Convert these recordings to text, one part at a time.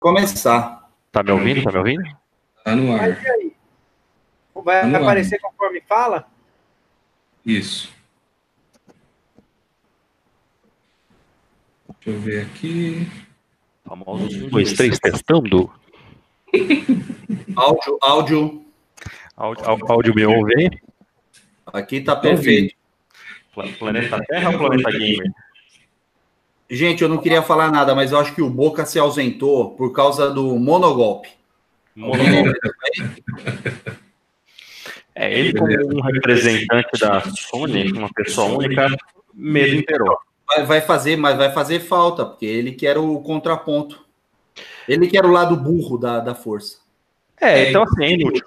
começar. Tá me ouvindo? Tá me ouvindo? Tá no ar. Mas e aí? Vai Tá no ar. aparecer conforme fala? Isso. Deixa eu ver aqui. Famosos um, dois, três, testando. Áudio, áudio. Áudio, áudio, áudio me ouve aí? Aqui tá perfeito. Pla- Planeta Terra ou Planeta Gamer? Gente, eu não queria falar nada, mas eu acho que o Boca se ausentou por causa do monogolpe. Monogolpe. É, ele como um representante da Sony, uma pessoa única, medo imperou. Vai, vai fazer, mas vai fazer falta, porque ele que era o contraponto. Ele que era o lado burro da, da força. É, então assim, é inútil.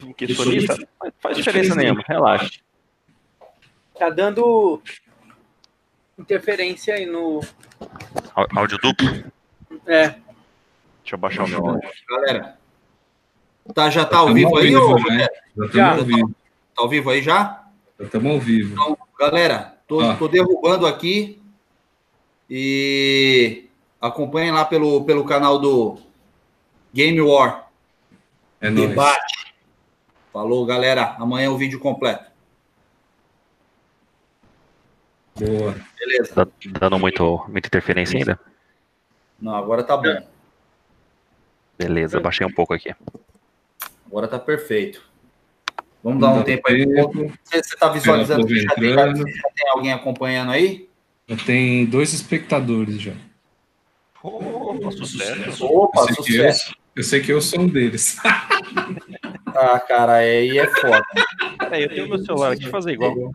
Porque sonista faz diferença nenhuma, relaxa. Tá dando interferência aí no. Áudio duplo? É, Deixa eu baixar o meu áudio. Galera, tá, já tá ao vivo aí, ô? né? Já Já. estamos ao vivo. Tá ao vivo aí já? Já estamos ao vivo. Então, galera, tô, Ah. tô derrubando aqui e acompanhem lá pelo, pelo canal do Game War É nóis. Debate. Falou, galera. Amanhã é o vídeo completo. Boa. Beleza. Tá dando muito, muita interferência ainda? Não, agora tá bom. Beleza, baixei um pouco aqui. Agora tá perfeito. Vamos dar um Dá tempo aí. Você, você tá visualizando que já tem, já tem alguém acompanhando aí? Já tem dois espectadores já. Opa, sucesso. Opa, eu, eu, sucesso. eu sei que eu sou um deles. Ah, cara, aí é foda. Peraí, eu tenho meu celular aqui, fazer igual.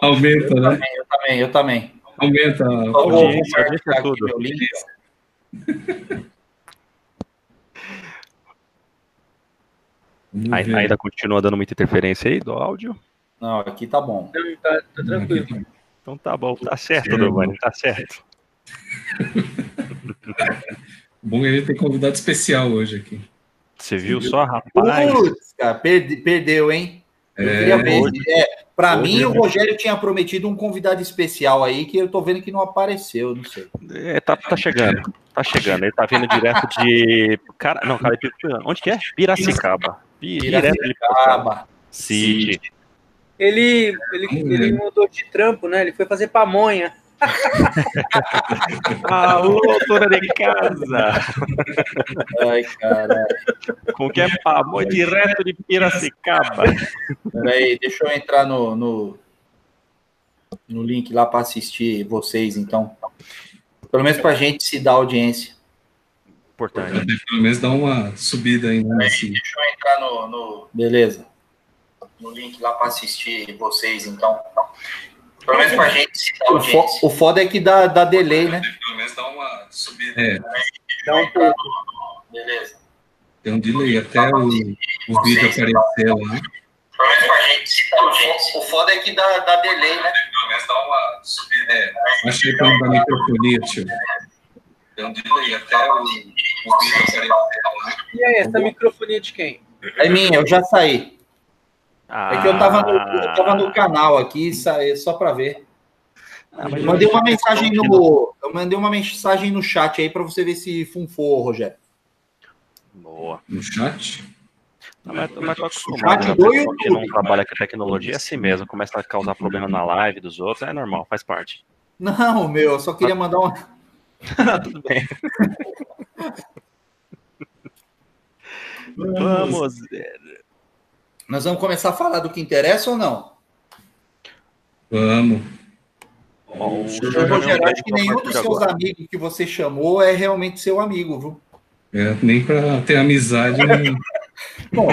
Aumenta, Eu né? também, eu também, eu também. Aumenta. Só vou compartilhar aqui tudo. meu link. Ver. Ainda continua dando muita interferência aí do áudio? Não, aqui tá bom. tá, tá tranquilo. Então tá bom, tá certo, Certo. Giovanni, tá certo. Bom que a gente tem convidado especial hoje aqui. Você viu só, rapaz? Putz, cara, perde- perdeu, hein? Eu É, queria ver. É, pra mim, é o Rogério tinha prometido um convidado especial aí que eu tô vendo que não apareceu, não sei. É, tá, tá chegando, tá chegando. Ele tá vindo direto de. Cara, não, cara, onde que é? Piracicaba. Piracicaba. Piracicaba. City. Ele, ele, ele mudou de trampo, né? Ele foi fazer pamonha. Alô, dona de casa. Ai, cara. Com que é pamor direto de Piracicaba. Peraí, deixa eu entrar no, no, no link lá para assistir vocês, então. Pelo menos pra gente se dar audiência. Importante. Pelo menos dá uma subida aí, né? Deixa eu entrar no. no... Beleza. No link lá para assistir vocês, então. Pelo menos pra gente dar audiência. O foda é que dá, dá delay, né? Pelo menos dá uma subida. É, Dá um pouco. Beleza. tem um delay até o, o vídeo aparecer lá. Pelo menos pra gente. O foda é que dá, dá delay, né? Pelo menos dá uma subida. É, acho que tem da microfonia, tio. Tem um delay até o, o vídeo aparecer lá. E aí, essa microfonia de quem? É minha, eu já saí. É que eu tava no, Ah. eu tava no canal aqui, saí só para ver. Ah, Eu mandei uma mensagem no. Eu mandei uma mensagem no chat aí para você ver se funfou, Rogério. Boa. No chat. Não, mas, mas tô acostumado, Chat né? que não trabalha com tecnologia é assim mesmo. Começa a causar problema na live dos outros, é normal, faz parte. Não, meu, eu só queria mandar uma. Tudo bem. Vamos. Nós vamos começar a falar do que interessa ou não? Vamos. Ó, o Rogério, acho que nenhum dos Agora. seus amigos que você chamou é realmente seu amigo, viu? É, nem para ter amizade, não- Bom,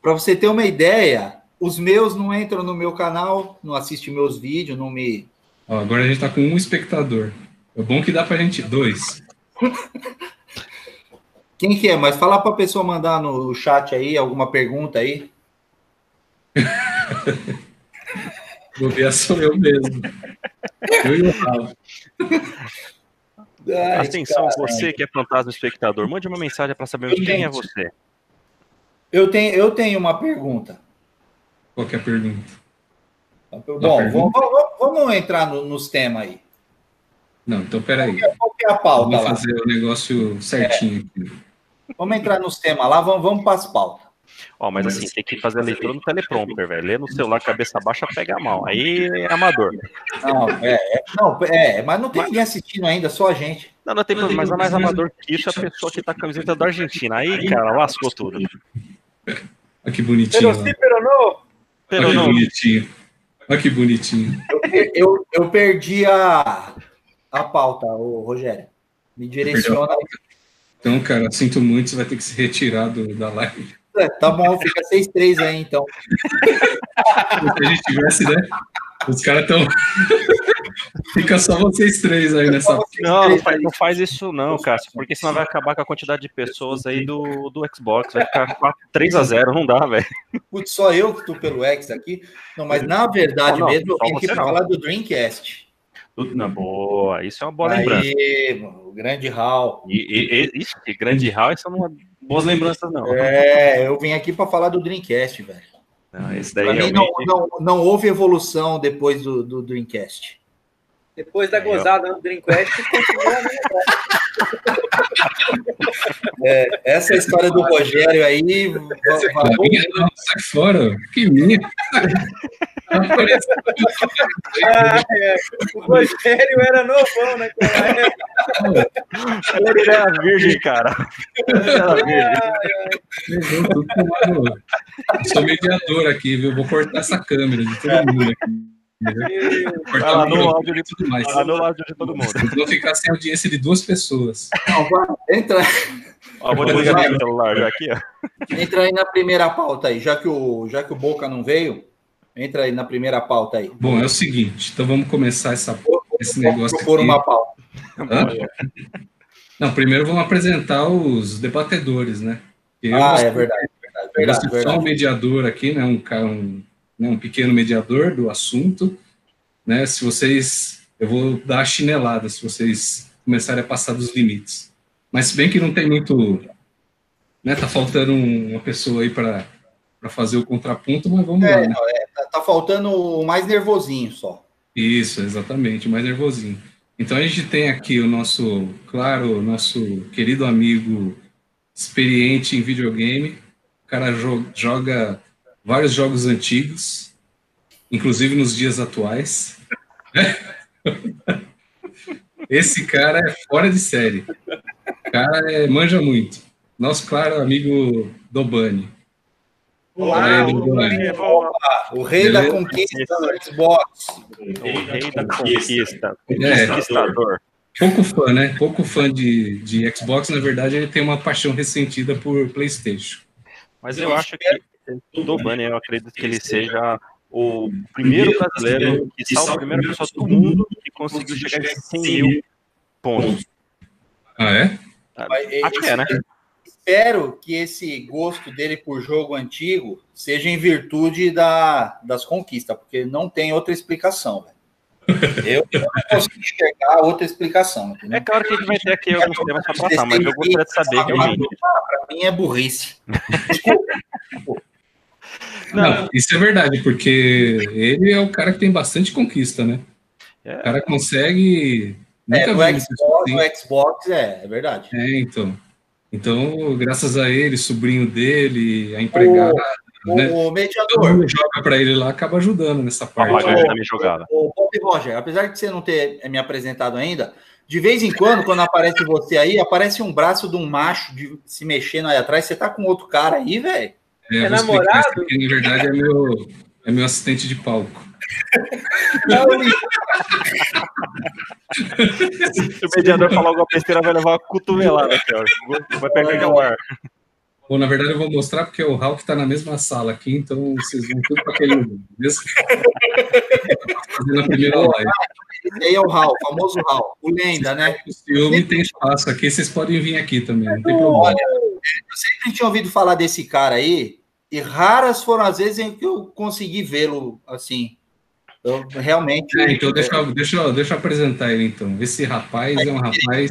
para você ter uma ideia, os meus não entram no meu canal, não assistem meus vídeos, não me. Ó, agora a gente tá com um espectador. É bom que dá pra gente dois. Quem que é? Mas fala para a pessoa mandar no chat aí alguma pergunta aí. Bobear sou eu mesmo. Eu e o Rafa. Atenção, cara. você que é fantasma espectador, mande uma mensagem para sabermos quem é você. Eu tenho, eu tenho uma pergunta. Qual que é a pergunta? Bom, vamos, vamos, vamos, entrar no, nos temas aí. Não, então peraí. Qual, qual é a pauta vamos lá? fazer o negócio certinho é. aqui. Vamos entrar nos temas lá, vamos, vamos para as pautas. Ó, mas assim, tem que fazer a leitura no teleprompter, velho. Ler no celular cabeça baixa pega mal. Aí é amador. Não, é, é, não, é mas não tem mas... ninguém assistindo ainda, só a gente. Não, não tem problema, mas é mais amador que isso é a pessoa que tá com a camiseta da Argentina. Aí, cara, lascou tudo. Olha que bonitinho. Pero sim, pero não. Olha que bonitinho. Olha que bonitinho. Eu, eu, eu perdi a, a pauta, o Rogério. Me direciona. Então, cara, sinto muito, você vai ter que se retirar do, da live. É, tá bom, fica 6-3 aí, então. Se a gente tivesse, né? Os caras estão. Fica só vocês três aí nessa. Não, não faz, não faz, isso não, Cássio, porque senão vai acabar com a quantidade de pessoas aí do, do Xbox. Vai ficar 3 a 0 não dá, velho. Putz, só eu que tô pelo X aqui. Não, mas na verdade não, não, mesmo, eu tenho que falar do Dreamcast. Na boa, isso é uma boa Aí, lembrança. o grande Hall. E, e, isso, que grande Hall, isso é boas lembranças, não. É, eu vim aqui para falar do Dreamcast, velho. Não, esse daí realmente... não, não, não, houve evolução depois do, do Dreamcast. Depois da é, gozada no Dreamcast, continua é, Essa história do Rogério aí. Essa é sai fora. Que minha. ah, é. O Rogério era novão naquela época. Ele era virgem, cara. Ele era virgem. Eu sou mediador aqui, viu? Vou cortar essa câmera de todo mundo aqui. Lá no áudio de tudo mais. No áudio de todo mundo. Vou ficar sem audiência de duas pessoas. Não, vai, entra. Ó, vou desligar meu celular já aqui, ó. Entra aí na primeira pauta aí, já que o, já que o Boca não veio, entra aí na primeira pauta aí. Bom, é o seguinte, então vamos começar essa, esse negócio Vou propor uma pauta. Não, primeiro vamos apresentar os debatedores, né? Eu ah, é verdade, verdade, verdade, eu sou só um mediador aqui, né? Um, um né, um pequeno mediador do assunto, né? Se vocês, eu vou dar a chinelada se vocês começarem a passar dos limites. Mas se bem que não tem muito, né? Tá faltando uma pessoa aí para para fazer o contraponto, mas vamos é, lá. Né? Não, é, tá, tá, faltando o mais nervosinho só. Isso, exatamente, o mais nervosinho. Então a gente tem aqui o nosso, claro, nosso querido amigo experiente em videogame. O cara joga vários jogos antigos, inclusive nos dias atuais. Esse cara é fora de série. O cara é, manja muito. Nosso claro amigo Dobani. Olá, Dobani. O rei da conquista do Xbox. O rei da conquista. É, conquistador. Pouco fã, né? Pouco fã de, de Xbox, na verdade, ele tem uma paixão ressentida por PlayStation. Mas eu acho que do Bunny, eu acredito que ele seja o primeiro brasileiro, que salva a primeira pessoa do mundo que conseguiu chegar a 100 mil pontos. Ah, é? Acho que é, né? Espero que esse gosto dele por jogo antigo seja em virtude da, das conquistas, porque não tem outra explicação, velho. Eu, eu não consigo enxergar outra explicação. Entendeu? É claro que a gente vai ter aqui alguns temas para passar, mas eu gostaria de saber, realmente. Para mim é burrice. Desculpa. Não, isso é verdade, porque ele é o cara que tem bastante conquista, né? É. O cara consegue. É, no Xbox, no Xbox é, é verdade. É, então. Então, graças a ele, sobrinho dele, a empregada. O, né? o mediador. Todo mundo joga para ele lá, acaba ajudando nessa parte. O, o, Bob Roger, apesar de você não ter me apresentado ainda, de vez em quando, quando aparece você aí, aparece um braço de um macho de, se mexendo aí atrás. Você tá com outro cara aí, velho? É, é namorado? Aqui, na verdade, é meu, é meu assistente de palco. Se o mediador falar alguma besteira, vai levar uma cotovelada, vai perder o ar. Bom, na verdade, eu vou mostrar porque o Hulk está na mesma sala aqui, então vocês vão tudo para aquele mesmo. Fazendo a primeira live. Esse aí é o Hal, o famoso Hal, o Lenda, né? O ciúme tem espaço aqui, vocês podem vir aqui também, não tem problema. Olha, eu sempre tinha ouvido falar desse cara aí, e raras foram as vezes em que eu consegui vê-lo assim. Eu realmente. É, então, deixa, eu, deixa, deixa eu apresentar ele então. Esse rapaz é um rapaz.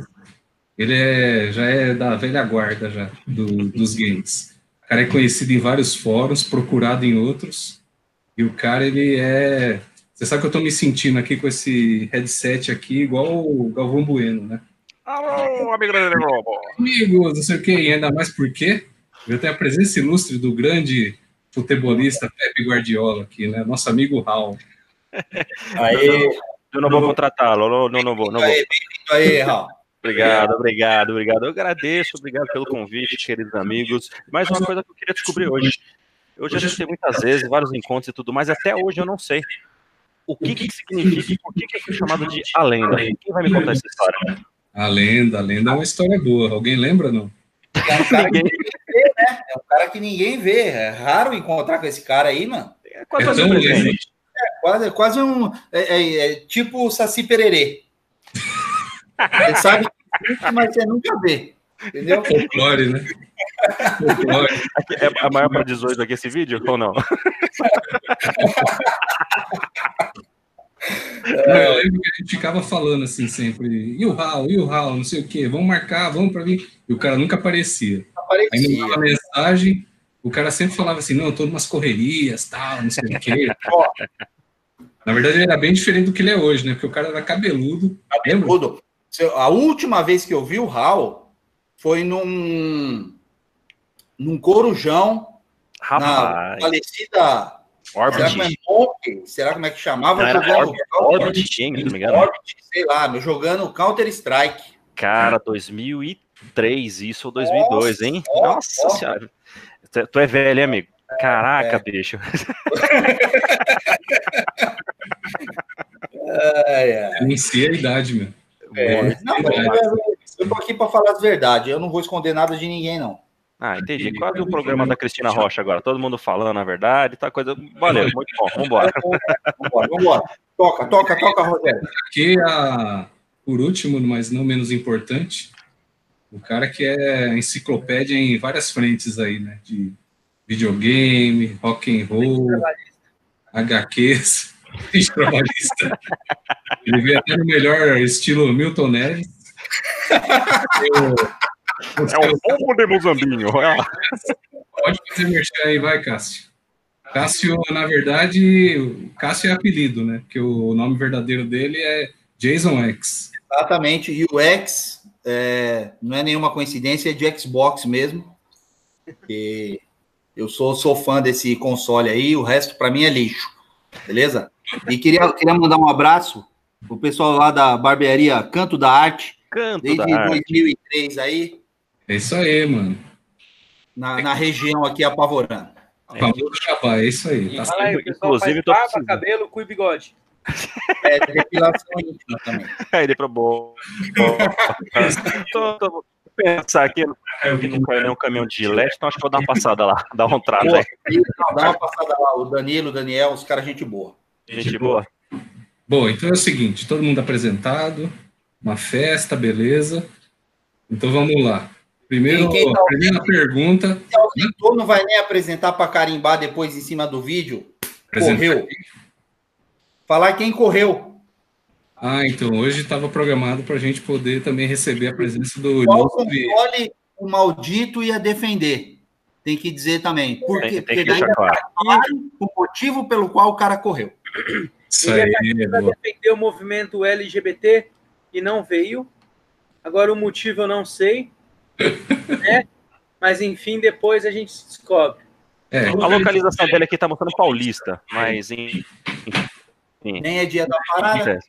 Ele é, já é da velha guarda já, do, dos games. O cara é conhecido em vários fóruns, procurado em outros. E o cara, ele é. Você sabe que eu tô me sentindo aqui com esse headset aqui, igual o Galvão Bueno, né? Alô, amigo da Globo. Amigos, não sei o quê, e ainda mais porque eu tenho a presença ilustre do grande futebolista Pepe Guardiola aqui, né? Nosso amigo Raul. Aí, Eu não vou contratá-lo, não, não, não vou, não vou. aí, aí, Raul. Obrigado, obrigado, obrigado. Eu agradeço, obrigado pelo convite, queridos amigos. Mais uma coisa que eu queria descobrir hoje. Eu já tentei muitas vezes, vários encontros e tudo mais, até hoje eu não sei o que, que significa e por que, que eu fui chamado de a lenda. Quem vai me contar essa história? A lenda, a lenda é uma história boa. Alguém lembra, não? É ninguém? É um cara que ninguém vê. É raro encontrar com esse cara aí, mano. É É quase tão um presente. lenda. Quase, quase um. É, é- é tipo o Saci Pererê. Você sabe que existe, mas você nunca vê. Entendeu? Folclore, né? Folclore. É a maior para 18 aqui esse vídeo ou não? Não, eu lembro que a gente ficava falando assim sempre, e o Raul, e o Raul, não sei o quê, vamos marcar, vamos pra vir. E o cara nunca aparecia. Aí mandava mensagem, o cara sempre falava assim, não, eu tô numas correrias, tal, não sei o quê. Na verdade, ele era bem diferente do que ele é hoje, né? Porque o cara era cabeludo. Se- A última vez que eu vi o Raul foi num. num corujão na Rapaz, falecida. Será que é Orbit. Será como é que chamava? Não, era Orbit, Orbit engano. Orbit, sei lá, jogando Counter Strike. Cara, 2003, isso ou 2002, hein? Nossa, Nossa senhora. Tu- Tu é velho, hein, amigo? Caraca, bicho. É, é. Anuncia a idade, meu. É, não, mas eu, eu tô aqui para falar as verdades. Eu não vou esconder nada de ninguém, não. Ah, entendi. Quase o programa da Cristina Rocha agora. Todo mundo falando a verdade, tá coisa. Valeu, muito bom. Vambora. Vambora, vambora. Toca, toca, toca, Rogério. Aqui, a, por último, mas não menos importante, o cara que é enciclopédia em várias frentes aí, né? De videogame, rock and roll, HQs, trabalhista. Ele veio até no melhor estilo Milton Neves. Eu- É o povo de Mozambinho. É. Pode fazer merchan aí, vai, Cássio. Cássio, na verdade, Cássio é apelido, né? Porque o nome verdadeiro dele é Jason X. Exatamente. E o X é, não é nenhuma coincidência, é de Xbox mesmo. E eu sou, sou fã desse console aí, o resto para mim é lixo. Beleza? E queria, queria mandar um abraço pro pessoal lá da barbearia Canto da Arte, Canto desde da arte. 2003 aí, É isso aí, mano. na, na região aqui apavorando. Jabá, é isso aí. Tá aí, Inclusive, faz tô barba, cabelo, cu e bigode. É depilação íntima também. Aí ele pro bom. tô, tô, vou pensar aqui que não caiu nenhum caminhão de gilete, então acho que vou dar uma passada lá, dar um trato aí. dá uma passada lá, o Danilo, o Daniel, os caras gente boa. Gente boa. Bom, então é o seguinte, todo mundo apresentado, uma festa, beleza. Então vamos lá. Primeiro, quem tá primeira pergunta. Se ausentou, não vai nem apresentar para carimbar depois em cima do vídeo. Correu. Falar quem correu. Ah, então hoje estava programado para a gente poder também receber a presença do Qual console o maldito ia defender? Tem que dizer também. Por Tem, quê? tem Porque que daí deixar claro. claro o motivo pelo qual o cara correu. Isso aí, Para boa. defender o movimento LGBT e não veio. Agora o motivo eu não sei. né? Mas enfim, depois a gente descobre. É, A localização dele aqui tá mostrando Paulista, mas em. Enfim, Nem é dia da parada.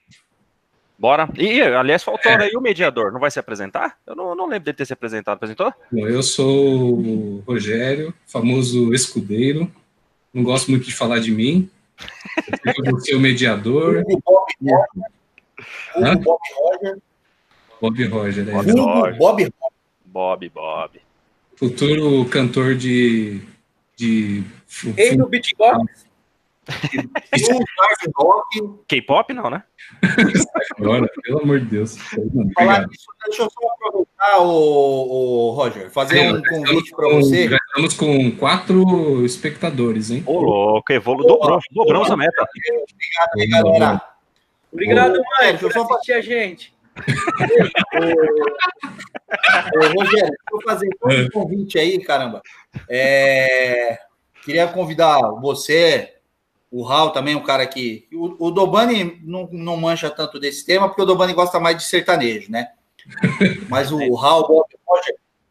Bora. E, aliás, faltou aí o mediador. Não vai se apresentar? Eu não, não lembro dele ter se apresentado. Apresentou? bom, eu sou o Rogério, famoso escudeiro. Não gosto muito de falar de mim. Eu vou ser o mediador, Bob Roger. Bob Roger. Bob Roger, né? Bob Roger. Bob Roger. Bob, Bob. futuro cantor de. de Rei do beatbox. K-pop não, né? agora, pelo amor de Deus. Falar nisso, deixa eu só aproveitar, o, o Roger, fazer um convite para você. Já estamos com quatro espectadores, hein? Ô, louco, evolu dobrou, dobramos a meta. Obrigado aí, galera. Obrigado, Ô, mãe, Rogério, por deixa eu só assistir a gente. Ô, Rogério, deixa eu fazer um convite aí, caramba. É, queria convidar você, o Raul também, um cara que. O, o Dobani não, não mancha tanto desse tema, porque o Dobani gosta mais de sertanejo, né? Mas o, o Raul,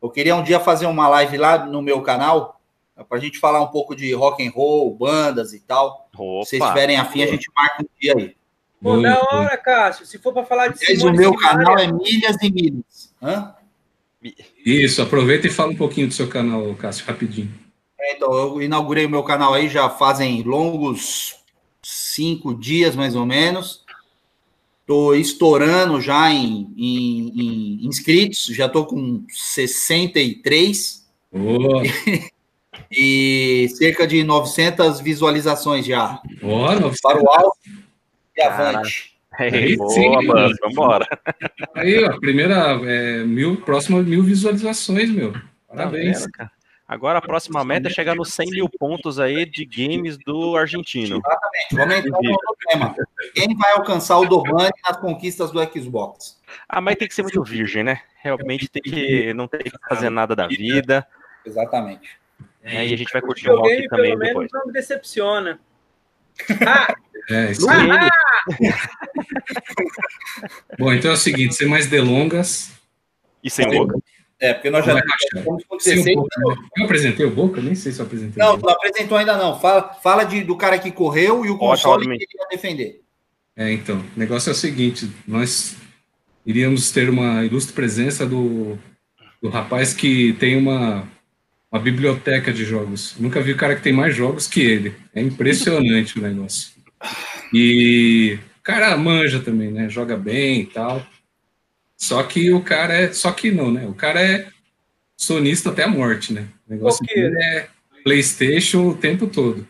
eu queria um dia fazer uma live lá no meu canal, para a gente falar um pouco de rock and roll, bandas e tal. Opa. Se vocês tiverem afim, a gente marca um dia aí. Pô, da hora, Cássio. Se for para falar de Mas o meu canal é Milhas e Milhas. Hã? Isso, aproveita e fala um pouquinho do seu canal, Cássio, rapidinho. É, então, eu inaugurei o meu canal aí já fazem longos cinco dias, mais ou menos. Estou estourando já em, em, em, inscritos, já estou com 63. Boa. e cerca de 900 visualizações já. Boa, para o alto e avante. Aí, boa, sim, mano, vambora. Aí, ó, primeira, é, mil, próxima mil visualizações, meu. Parabéns. Tá vendo, Agora a próxima meta é chegar nos 100 mil pontos aí de games do argentino. Exatamente. Vamos entrar no problema. Quem vai alcançar o Dobani nas conquistas do Xbox? Ah, mas tem que ser muito virgem, né? Realmente tem que não tem que fazer nada da vida. Exatamente. É, e a gente vai curtir o rock também pelo depois. Menos não me decepciona. Ah! É, isso aí. Ah! Bom, então é o seguinte, sem mais delongas. E sem boca. É, porque nós já estamos com 16 um Eu apresentei o Boca? Nem sei se eu apresentei. Não, não apresentou ainda não. Fala, fala de, do cara que correu e o console que ele ia defender. É, então, o negócio é o seguinte, nós iríamos ter uma ilustre presença do, do rapaz que tem uma, uma biblioteca de jogos. Nunca vi o cara que tem mais jogos que ele. É impressionante o negócio. E o cara manja também, né? Joga bem e tal. Só que o cara é. Só que não, né? O cara é sonista até a morte, né? O negócio dele é PlayStation o tempo todo.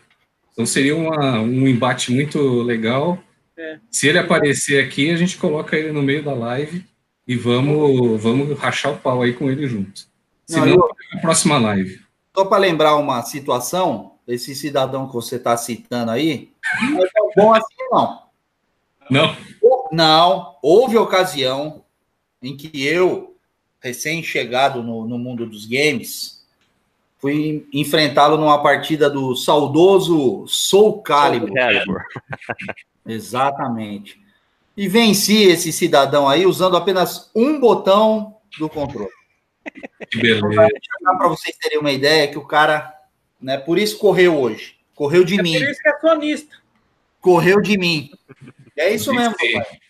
Então seria uma, um embate muito legal. É. Se ele aparecer aqui, a gente coloca ele no meio da live e vamos, vamos rachar o pau aí com ele junto. Se não, eu... a próxima live. Só para lembrar uma situação, esse cidadão que você está citando aí, não é tão bom assim, não. Não. Não, houve ocasião em que eu, recém-chegado no, no mundo dos games, fui enfrentá-lo numa partida do saudoso Soul Calibur. Calibur. Exatamente. E venci esse cidadão aí usando apenas um botão do controle. Que beleza. Para vocês terem uma ideia que o cara, né, por isso correu hoje. Correu de é mim. Por isso que é sonista. Correu de mim. É isso mesmo, pai.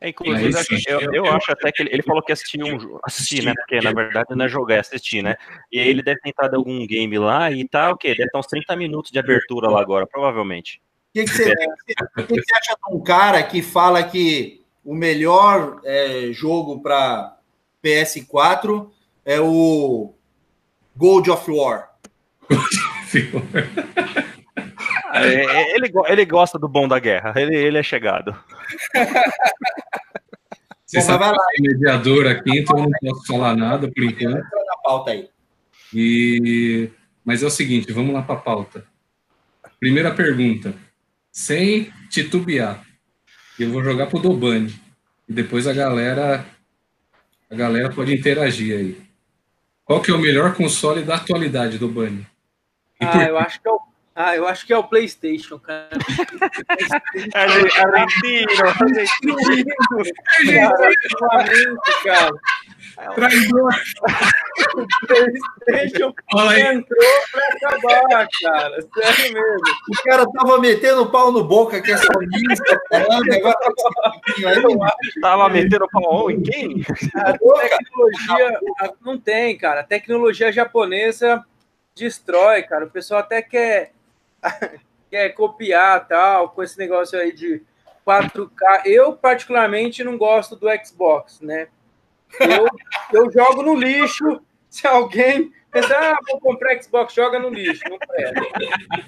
É, inclusive, eu, eu, eu, acho até que ele, ele falou que assistiu um assistir, né? Porque na verdade não é jogar, é assistir, né? E aí ele deve ter entrado algum game lá e tá o quê? Deve estar uns 30 minutos de abertura lá agora, provavelmente. O que, que, você, que, que você acha de um cara que fala que o melhor é, jogo para PS4 é o Gold of War? É, é, ele, ele gosta do bom da guerra, ele, ele é chegado. Você Bom, sabe que eu mediador aqui, então eu não posso falar nada por enquanto. na pauta aí. E... Mas é o seguinte, vamos lá para a pauta. Primeira pergunta. Sem titubear. Eu vou jogar pro Dobani. E depois a galera a galera pode interagir aí. Qual que é o melhor console da atualidade do Bunny? Ah, eu acho que é o ah, eu acho que é o PlayStation, cara. Argentino, argentino. cara. Traidor. O PlayStation entrou pra acabar, cara. Sério mesmo. O cara tava metendo pau no boca, que é sonista, caramba. Agora tá Tava metendo pau em quem? A tecnologia. Não tem, cara. A tecnologia japonesa destrói, cara. O pessoal até quer quer copiar tal, com esse negócio aí de 4K. Eu, particularmente, não gosto do Xbox, né? Eu, eu jogo no lixo. Se alguém pensar, ah, vou comprar Xbox, joga no lixo. Não presta.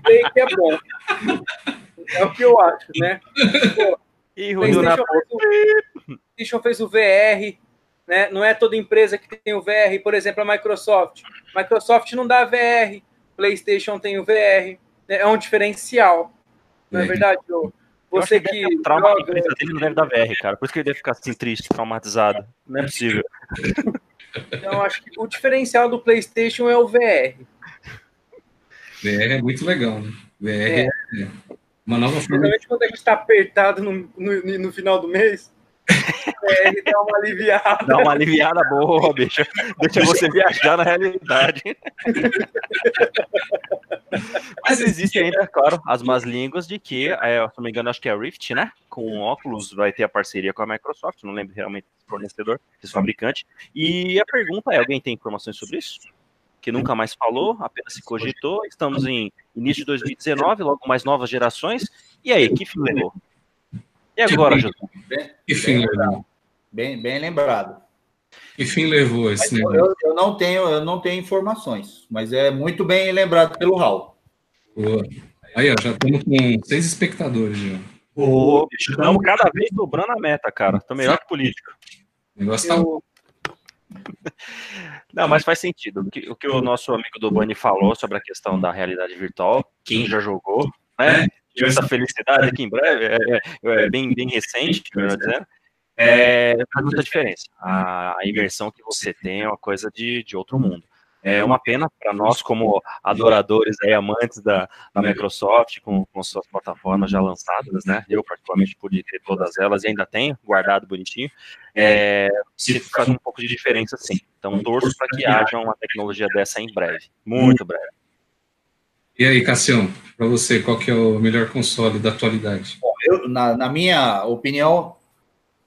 Sei que é bom. É o que eu acho, né? Pô, e PlayStation, fez o, PlayStation fez o VR, né? Não é toda empresa que tem o VR, por exemplo, a Microsoft. Microsoft não dá VR, PlayStation tem o VR é um diferencial. Não é, é verdade, Joe? Você que. que trauma joga... dele não deve dar VR, cara. Por isso que ele deve ficar assim triste, traumatizado. Não é possível. Então, acho que o diferencial do PlayStation é o VR. VR é muito legal, né? VR é. Uma nova forma. Principalmente quando a gente está apertado no, no, no final do mês. É, ele dá uma aliviada. Dá uma aliviada boa, bicho. Deixa você viajar na realidade. Mas existe ainda, claro, as más línguas de que, é, se não me engano, acho que é a Rift, né? Com o óculos vai ter a parceria com a Microsoft, não lembro realmente do fornecedor, desse fabricante. E a pergunta é: alguém tem informações sobre isso? Que nunca mais falou, apenas se cogitou. Estamos em início de 2019, logo mais novas gerações. E aí, que fim levou? E agora, José? Que fim levou? lembrado. Bem, bem lembrado. Que fim levou Mas esse eu, negócio? eu não tenho, eu não tenho informações, mas é muito bem lembrado pelo Raul. Boa. Aí, ó, já estamos com seis espectadores já. Bicho, estamos cada vez dobrando a meta, cara. Tô melhor que político. O negócio tá Eu, Não, mas faz sentido. O que, o que o nosso amigo do Bani falou sobre a questão da realidade virtual, quem já jogou, né? Tive essa felicidade aqui em breve, é, é- é bem, bem recente, melhor dizendo. É, faz muita diferença. A, a imersão que você tem é uma coisa de, de outro mundo. É uma pena para nós, como adoradores e amantes da, da Microsoft, com, com suas plataformas já lançadas, né? Eu, particularmente, pude ter todas elas e ainda tenho, guardado bonitinho. É, se faz um pouco de diferença, sim. Então, torço para que haja uma tecnologia dessa em breve. Muito breve. E aí, Cassião, para você, qual que é o melhor console da atualidade? Eu, na, na minha opinião,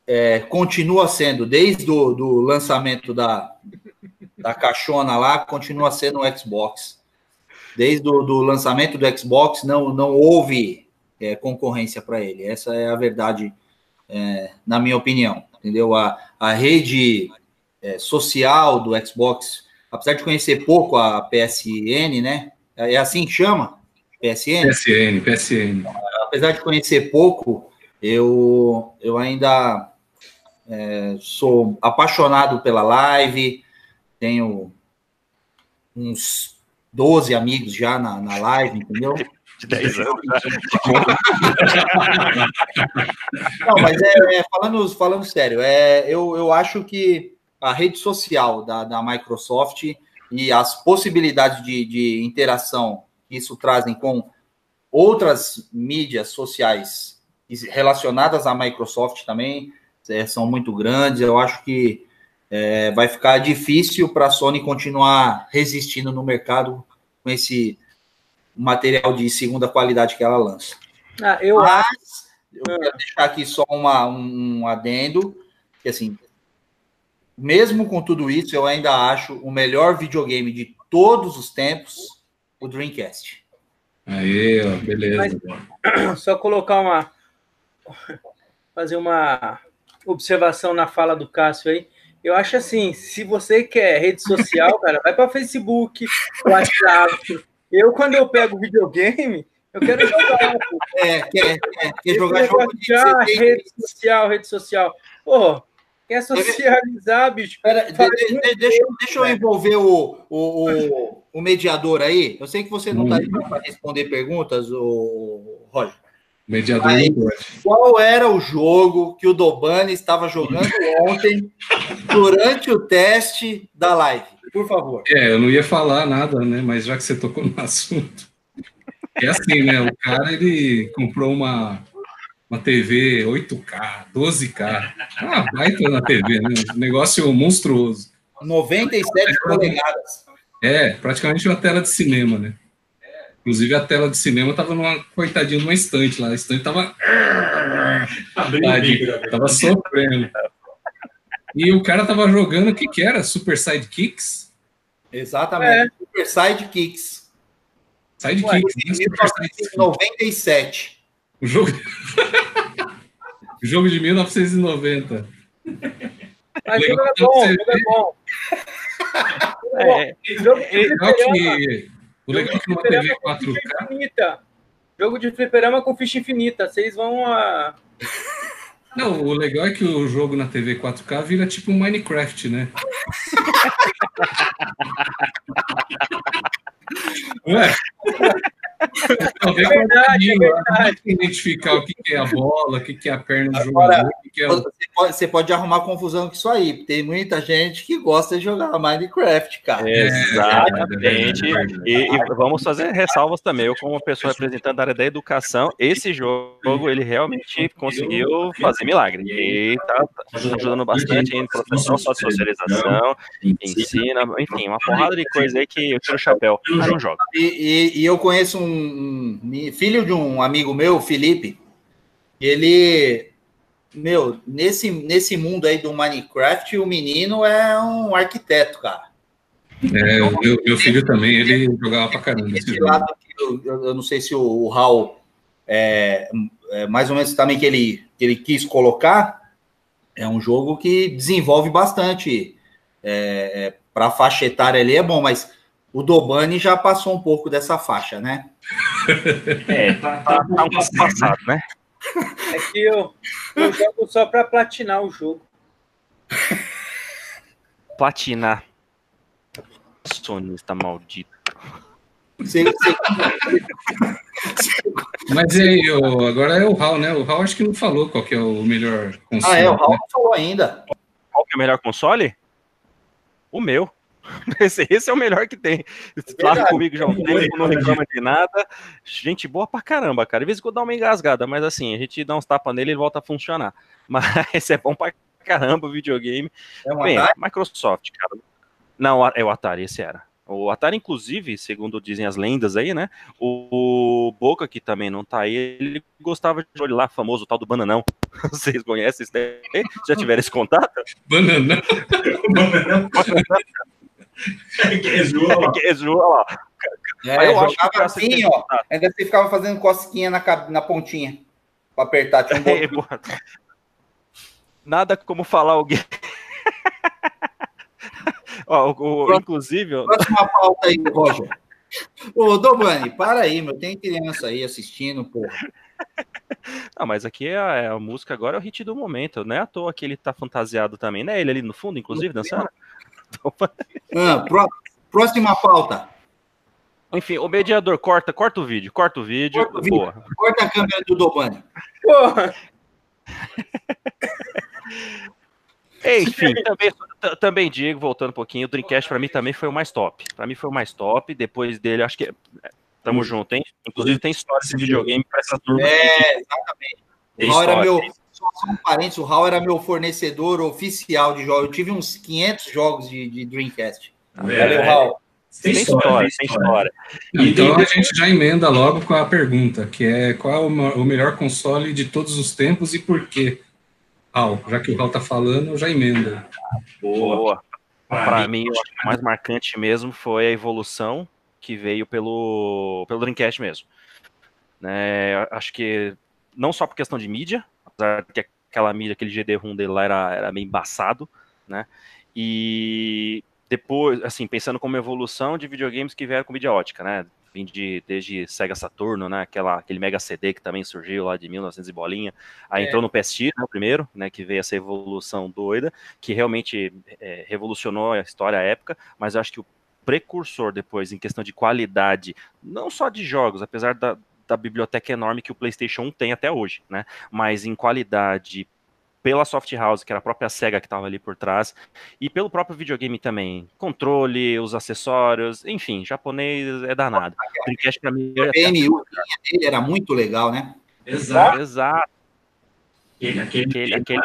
é, continua sendo, desde o do lançamento da, da caixona lá, continua sendo o Xbox. Desde o do lançamento do Xbox, não, não houve é, concorrência para ele. Essa é a verdade, é, na minha opinião. Entendeu? A, a rede é, social do Xbox, apesar de conhecer pouco a PSN, né? É assim que chama? PSN? PSN, PSN. apesar de conhecer pouco, eu, eu ainda é, sou apaixonado pela live, tenho uns 12 amigos já na, na live, entendeu? De 10 anos. né? Não, mas é, é, falando, falando sério, é, eu, eu acho que a rede social da, da Microsoft e as possibilidades de, de interação que isso trazem com outras mídias sociais relacionadas à Microsoft também é, são muito grandes. Eu acho que é, vai ficar difícil para a Sony continuar resistindo no mercado com esse material de segunda qualidade que ela lança. ah, eu Mas acho. eu quero deixar aqui só uma, um adendo, que assim, mesmo com tudo isso, eu ainda acho o melhor videogame de todos os tempos o Dreamcast. Aí, ó, beleza. Só colocar uma. Fazer uma observação na fala do Cássio aí. Eu acho assim, se você quer rede social, cara, vai para Facebook, WhatsApp. Eu, quando eu pego videogame, eu quero jogar. É, quer, quer, quer jogar jogo negócio de de, 16 rede social, rede social. Pô, quer socializar, bicho? Pera, de- de- de- deixa, eu- deixa eu envolver o, o, o, o mediador aí. Eu sei que você não está aí para responder perguntas, o Roger. Mediador Aí. Qual era o jogo que o Dobani estava jogando ontem durante o teste da live? Por favor. É, eu não ia falar nada, né? Mas já que você tocou no assunto. É assim, né? O cara, ele comprou uma, uma TV 8K, 12K. Ah, baita na TV, né? Um negócio monstruoso. 97 polegadas. É, praticamente uma tela de cinema, né? Inclusive a tela de cinema tava numa coitadinha numa estante lá. A estante tava. Tadinho, tava sofrendo. E o cara tava jogando o que que era? Super Sidekicks? Exatamente. Super Sidekicks. Sidekicks, né? Super Sidekicks. 97. O jogo... o jogo de 1990. Mas o Legal jogo é bom, o jogo é bom. É, Jogo de Legal fliperama, que, o legal é que numa TV com ficha 4K. infinita. Jogo de fliperama com ficha infinita. Vocês vão a. Não, o legal é que o jogo na TV 4K vira tipo um Minecraft, né? Não é? É verdade, é verdade. pra identificar o que é a bola, o que, é a perna do Agora, jogador, o que, que é o... Você pode, você pode arrumar confusão com isso aí. Tem muita gente que gosta de jogar Minecraft, cara. Exatamente. É, é, é, E, e vamos fazer ressalvas também. Eu, como pessoa representando a área da educação, esse jogo ele realmente conseguiu fazer milagre. E tá, ajudando bastante em de socialização, ensina, enfim, uma porrada de coisa aí que eu tiro o chapéu. Mas não joga. E, e- e eu conheço um, um- filho de um amigo meu, Felipe. Ele, meu, nesse, nesse mundo aí do Minecraft, o menino é um arquiteto, cara. É, o meu, meu filho também, ele jogava pra caramba. esse lado eu, eu- eu não sei se o, o Raul é, é mais ou menos também que ele, que ele quis colocar. É um jogo que desenvolve bastante. É, para a faixa etária ali é bom, mas o Dobani já passou um pouco dessa faixa, né? É, tá, tá, tá um pouco passado, né? É que eu, eu jogo só pra platinar o jogo. Platinar. Sonista maldito. Você- você- Mas e aí, o- agora é o Raul, né? O Raul acho que não falou qual que é o melhor console. ah, é, o Raul né? não falou ainda. Qual que é o melhor console? O meu. Esse, esse é o melhor que tem. Lá Verdade. comigo já há um tempo, não reclama de nada. Gente boa pra caramba, cara. De vez em quando dá uma engasgada, mas assim, a gente dá uns tapas nele e ele volta a funcionar. Mas é bom pra caramba o videogame. É um Bem, Atari? Microsoft, cara. Não, é o Atari, esse era. O Atari, inclusive, segundo dizem as lendas aí, né? O, o Boca, que também não tá aí, ele gostava de olhar lá, famoso tal do Bananão. Vocês conhecem isso daí? Já tiveram esse contato? Banana. Que zoa. Que Ju, olha lá. É, eu acho que assim, ó. Ainda você ficava fazendo cosquinha na, na pontinha. Pra apertar. Tinha um. É. Nada como falar alguém. Ó, o- o- inclusive, ó, Próxima pauta aí, Roger. Ô, Dobani, para aí, meu. Tem criança aí assistindo, porra. não, mas aqui é a, é a música agora é o hit do momento, não é à toa que ele tá fantasiado também, né? Ele ali no fundo, inclusive, dançando. Ah, pró- próxima pauta. Enfim, o mediador corta, corta o vídeo, corta o vídeo, Corta o vídeo. boa. Corta a câmera do Dobani. Porra, Enfim, também, também digo, voltando um pouquinho, o Dreamcast pra mim também foi o mais top. Pra mim foi o mais top. Depois dele, acho que. é, Tamo junto, hein? Inclusive tem história de videogame pra essa turma. É, exatamente. Tem história. meu. Um parênteses, o Raul era meu fornecedor oficial de jogos. Eu tive uns 500 jogos de, de Dreamcast. Valeu, É, Raul. Tem Tem história, história, tem história. Então a gente já emenda logo com a pergunta, que é qual é o melhor console de todos os tempos e por quê? Raul, já que o Raul tá falando, eu já emenda. Boa. Boa. Pra mim, eu acho que o mais marcante mesmo foi a evolução que veio pelo, pelo Dreamcast mesmo. Né, acho que não só por questão de mídia, apesar de que aquela mídia, aquele GD-ROM dele lá era, era meio embaçado, né? E depois, assim, pensando como evolução de videogames que vieram com mídia ótica, né? Vim de, desde Sega Saturno, né? Aquela, aquele Mega CD que também surgiu lá de 1900 e bolinha. Aí É. entrou no PSX, né, o primeiro, né? Que veio essa evolução doida, que realmente é, revolucionou a história à época, mas eu acho que o precursor depois, em questão de qualidade, não só de jogos, apesar da, da biblioteca enorme que o PlayStation 1 tem até hoje, né? Mas em qualidade pela Soft House, que era a própria SEGA que estava ali por trás, e pelo próprio videogame também. Controle, os acessórios, enfim, japonês é danado. Dreamcast pra mim A PMU dele era muito legal, né? Exato. exato. Aquele, aquele, Aquele, aquele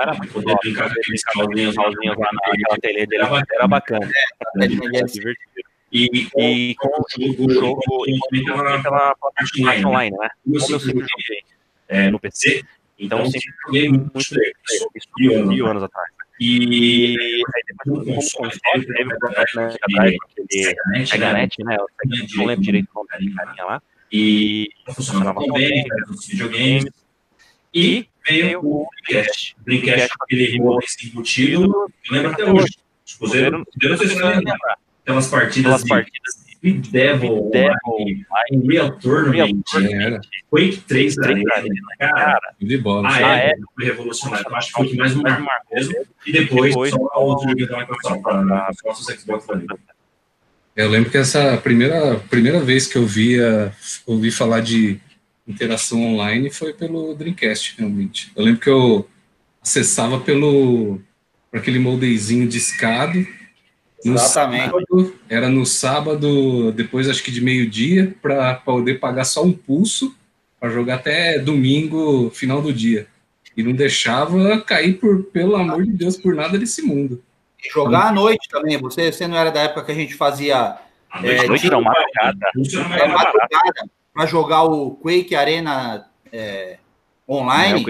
era muito poder brincar com aqueles calzinhos lá naquela tele dele, era bacana. É, Era divertido. E, E com o jogo, o jogo pela pela plataforma online, né? como eu eu sempre joguei é, no PC, então então eu sempre sempre joguei muito isso mil anos atrás. E aí depois como console, teve Drive, Drive, aquele Seganet, né? Né? Eu não lembro direito o nome daquele carinha lá. E funcionava tão bem, era dos videogames. E veio o Dreamcast. O Dreamcast com aquele rolo embutido, eu lembro até hoje. Zero, zero, vocês vão lembrar. Aquelas partidas Aquelas de partidas Speed Devil, Devil, Live, Unreal Tournament, Era, Quake 3 Três Arena, Arena, cara, cara, de bola. a Ah, época foi revolucionário. Eu acho que foi o que mais me marcou mesmo. E depois, Depois, só os joguinhos da Microsoft, para os nossos Xbox vida. Eu lembro que essa primeira, primeira vez que eu via, ouvi falar de interação online foi pelo Dreamcast, realmente. Eu lembro que eu acessava pelo por aquele moldezinho discado. No Exatamente. sábado, era no sábado, depois acho que de meio-dia, para poder pagar só um pulso para jogar até domingo, final do dia. E não deixava cair por, pelo amor de Deus, por nada desse mundo. E jogar à noite também. Você, você não era da época que a gente fazia A É, Noite não, madrugada. Funciona é, madrugada para jogar o Quake Arena é, online.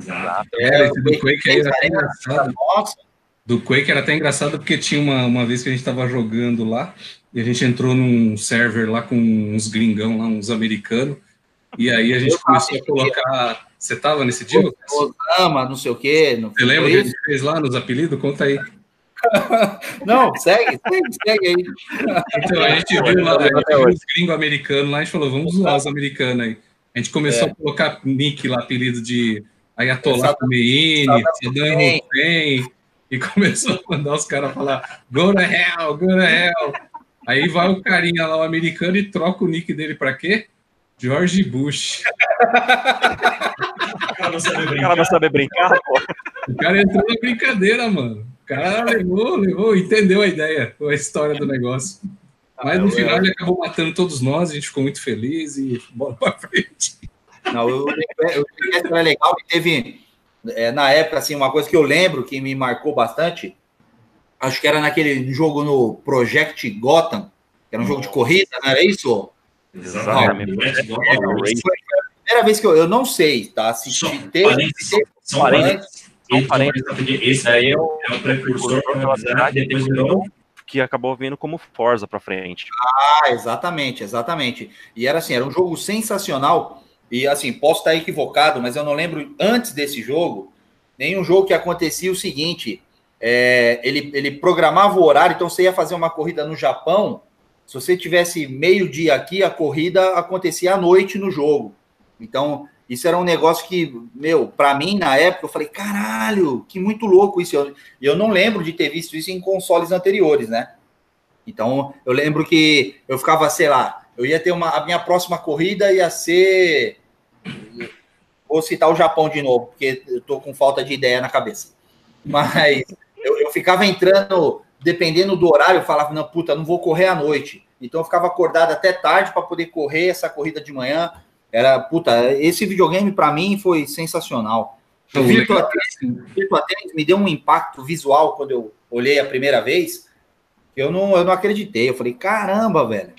Exato. Era, É, esse do Quake aí era até Arena, engraçado. Nossa, Do Quake era até engraçado porque tinha uma, uma vez que a gente estava jogando lá e a gente entrou num server lá com uns gringão lá, uns americanos, e aí a gente começou a colocar. Você tava nesse dia? Osama, não sei o quê. Não Você lembra foi que a gente fez lá nos apelidos? Conta aí. Não, segue, segue, segue aí. Então, a gente viu lá, a gente viu os gringos americanos lá, a gente falou, vamos zoar os americanos aí. A gente começou a colocar nick lá, apelido de Ayatollah Khomeini, Saddam Hussein. E começou a mandar os caras falar, go to hell, go to hell. Aí vai o carinha lá, o americano, e troca o nick dele pra quê? George Bush. O cara não sabe O cara brincar. não sabe brincar, pô. O cara entrou na brincadeira, mano. O cara levou, levou, entendeu a ideia, a história do negócio. Mas no final ele acabou matando todos nós, a gente ficou muito feliz e bola pra frente. Não, o o Dreamcast era legal que teve, é, na época, assim, uma coisa que eu lembro que me marcou bastante, acho que era naquele jogo no Project Gotham, que era um jogo de corrida, não era isso? Exatamente. Exatamente. Foi a primeira vez que eu, eu não sei, tá? Se se teve, parênteses, se teve São Parênteses. parênteses. Esse- aí é o é o precursor para cidade, depois virou que acabou vindo como Forza pra frente. Ah, exatamente, exatamente. E era assim, era um jogo sensacional. E assim, posso estar equivocado, mas eu não lembro antes desse jogo nenhum jogo que acontecia o seguinte: é, ele, ele programava o horário, então você ia fazer uma corrida no Japão. Se você tivesse meio-dia aqui, a corrida acontecia à noite no jogo. Então, isso era um negócio que, meu, para mim, na época, eu falei, caralho, que muito louco isso. Eu- E eu, não lembro de ter visto isso em consoles anteriores, né? Então, eu lembro que eu ficava, sei lá, eu ia ter uma. A minha próxima corrida ia ser. Vou citar o Japão de novo, porque eu tô com falta de ideia na cabeça. Mas eu, eu ficava entrando, dependendo do horário, eu falava, não, puta, não vou correr à noite. Então eu ficava acordado até tarde para poder correr essa corrida de manhã. Era, puta, esse videogame para mim foi sensacional. O Virtua Tennis, Virtua Tennis me deu um impacto visual quando eu olhei a primeira vez. que Eu não, eu não acreditei. Eu falei, caramba, velho.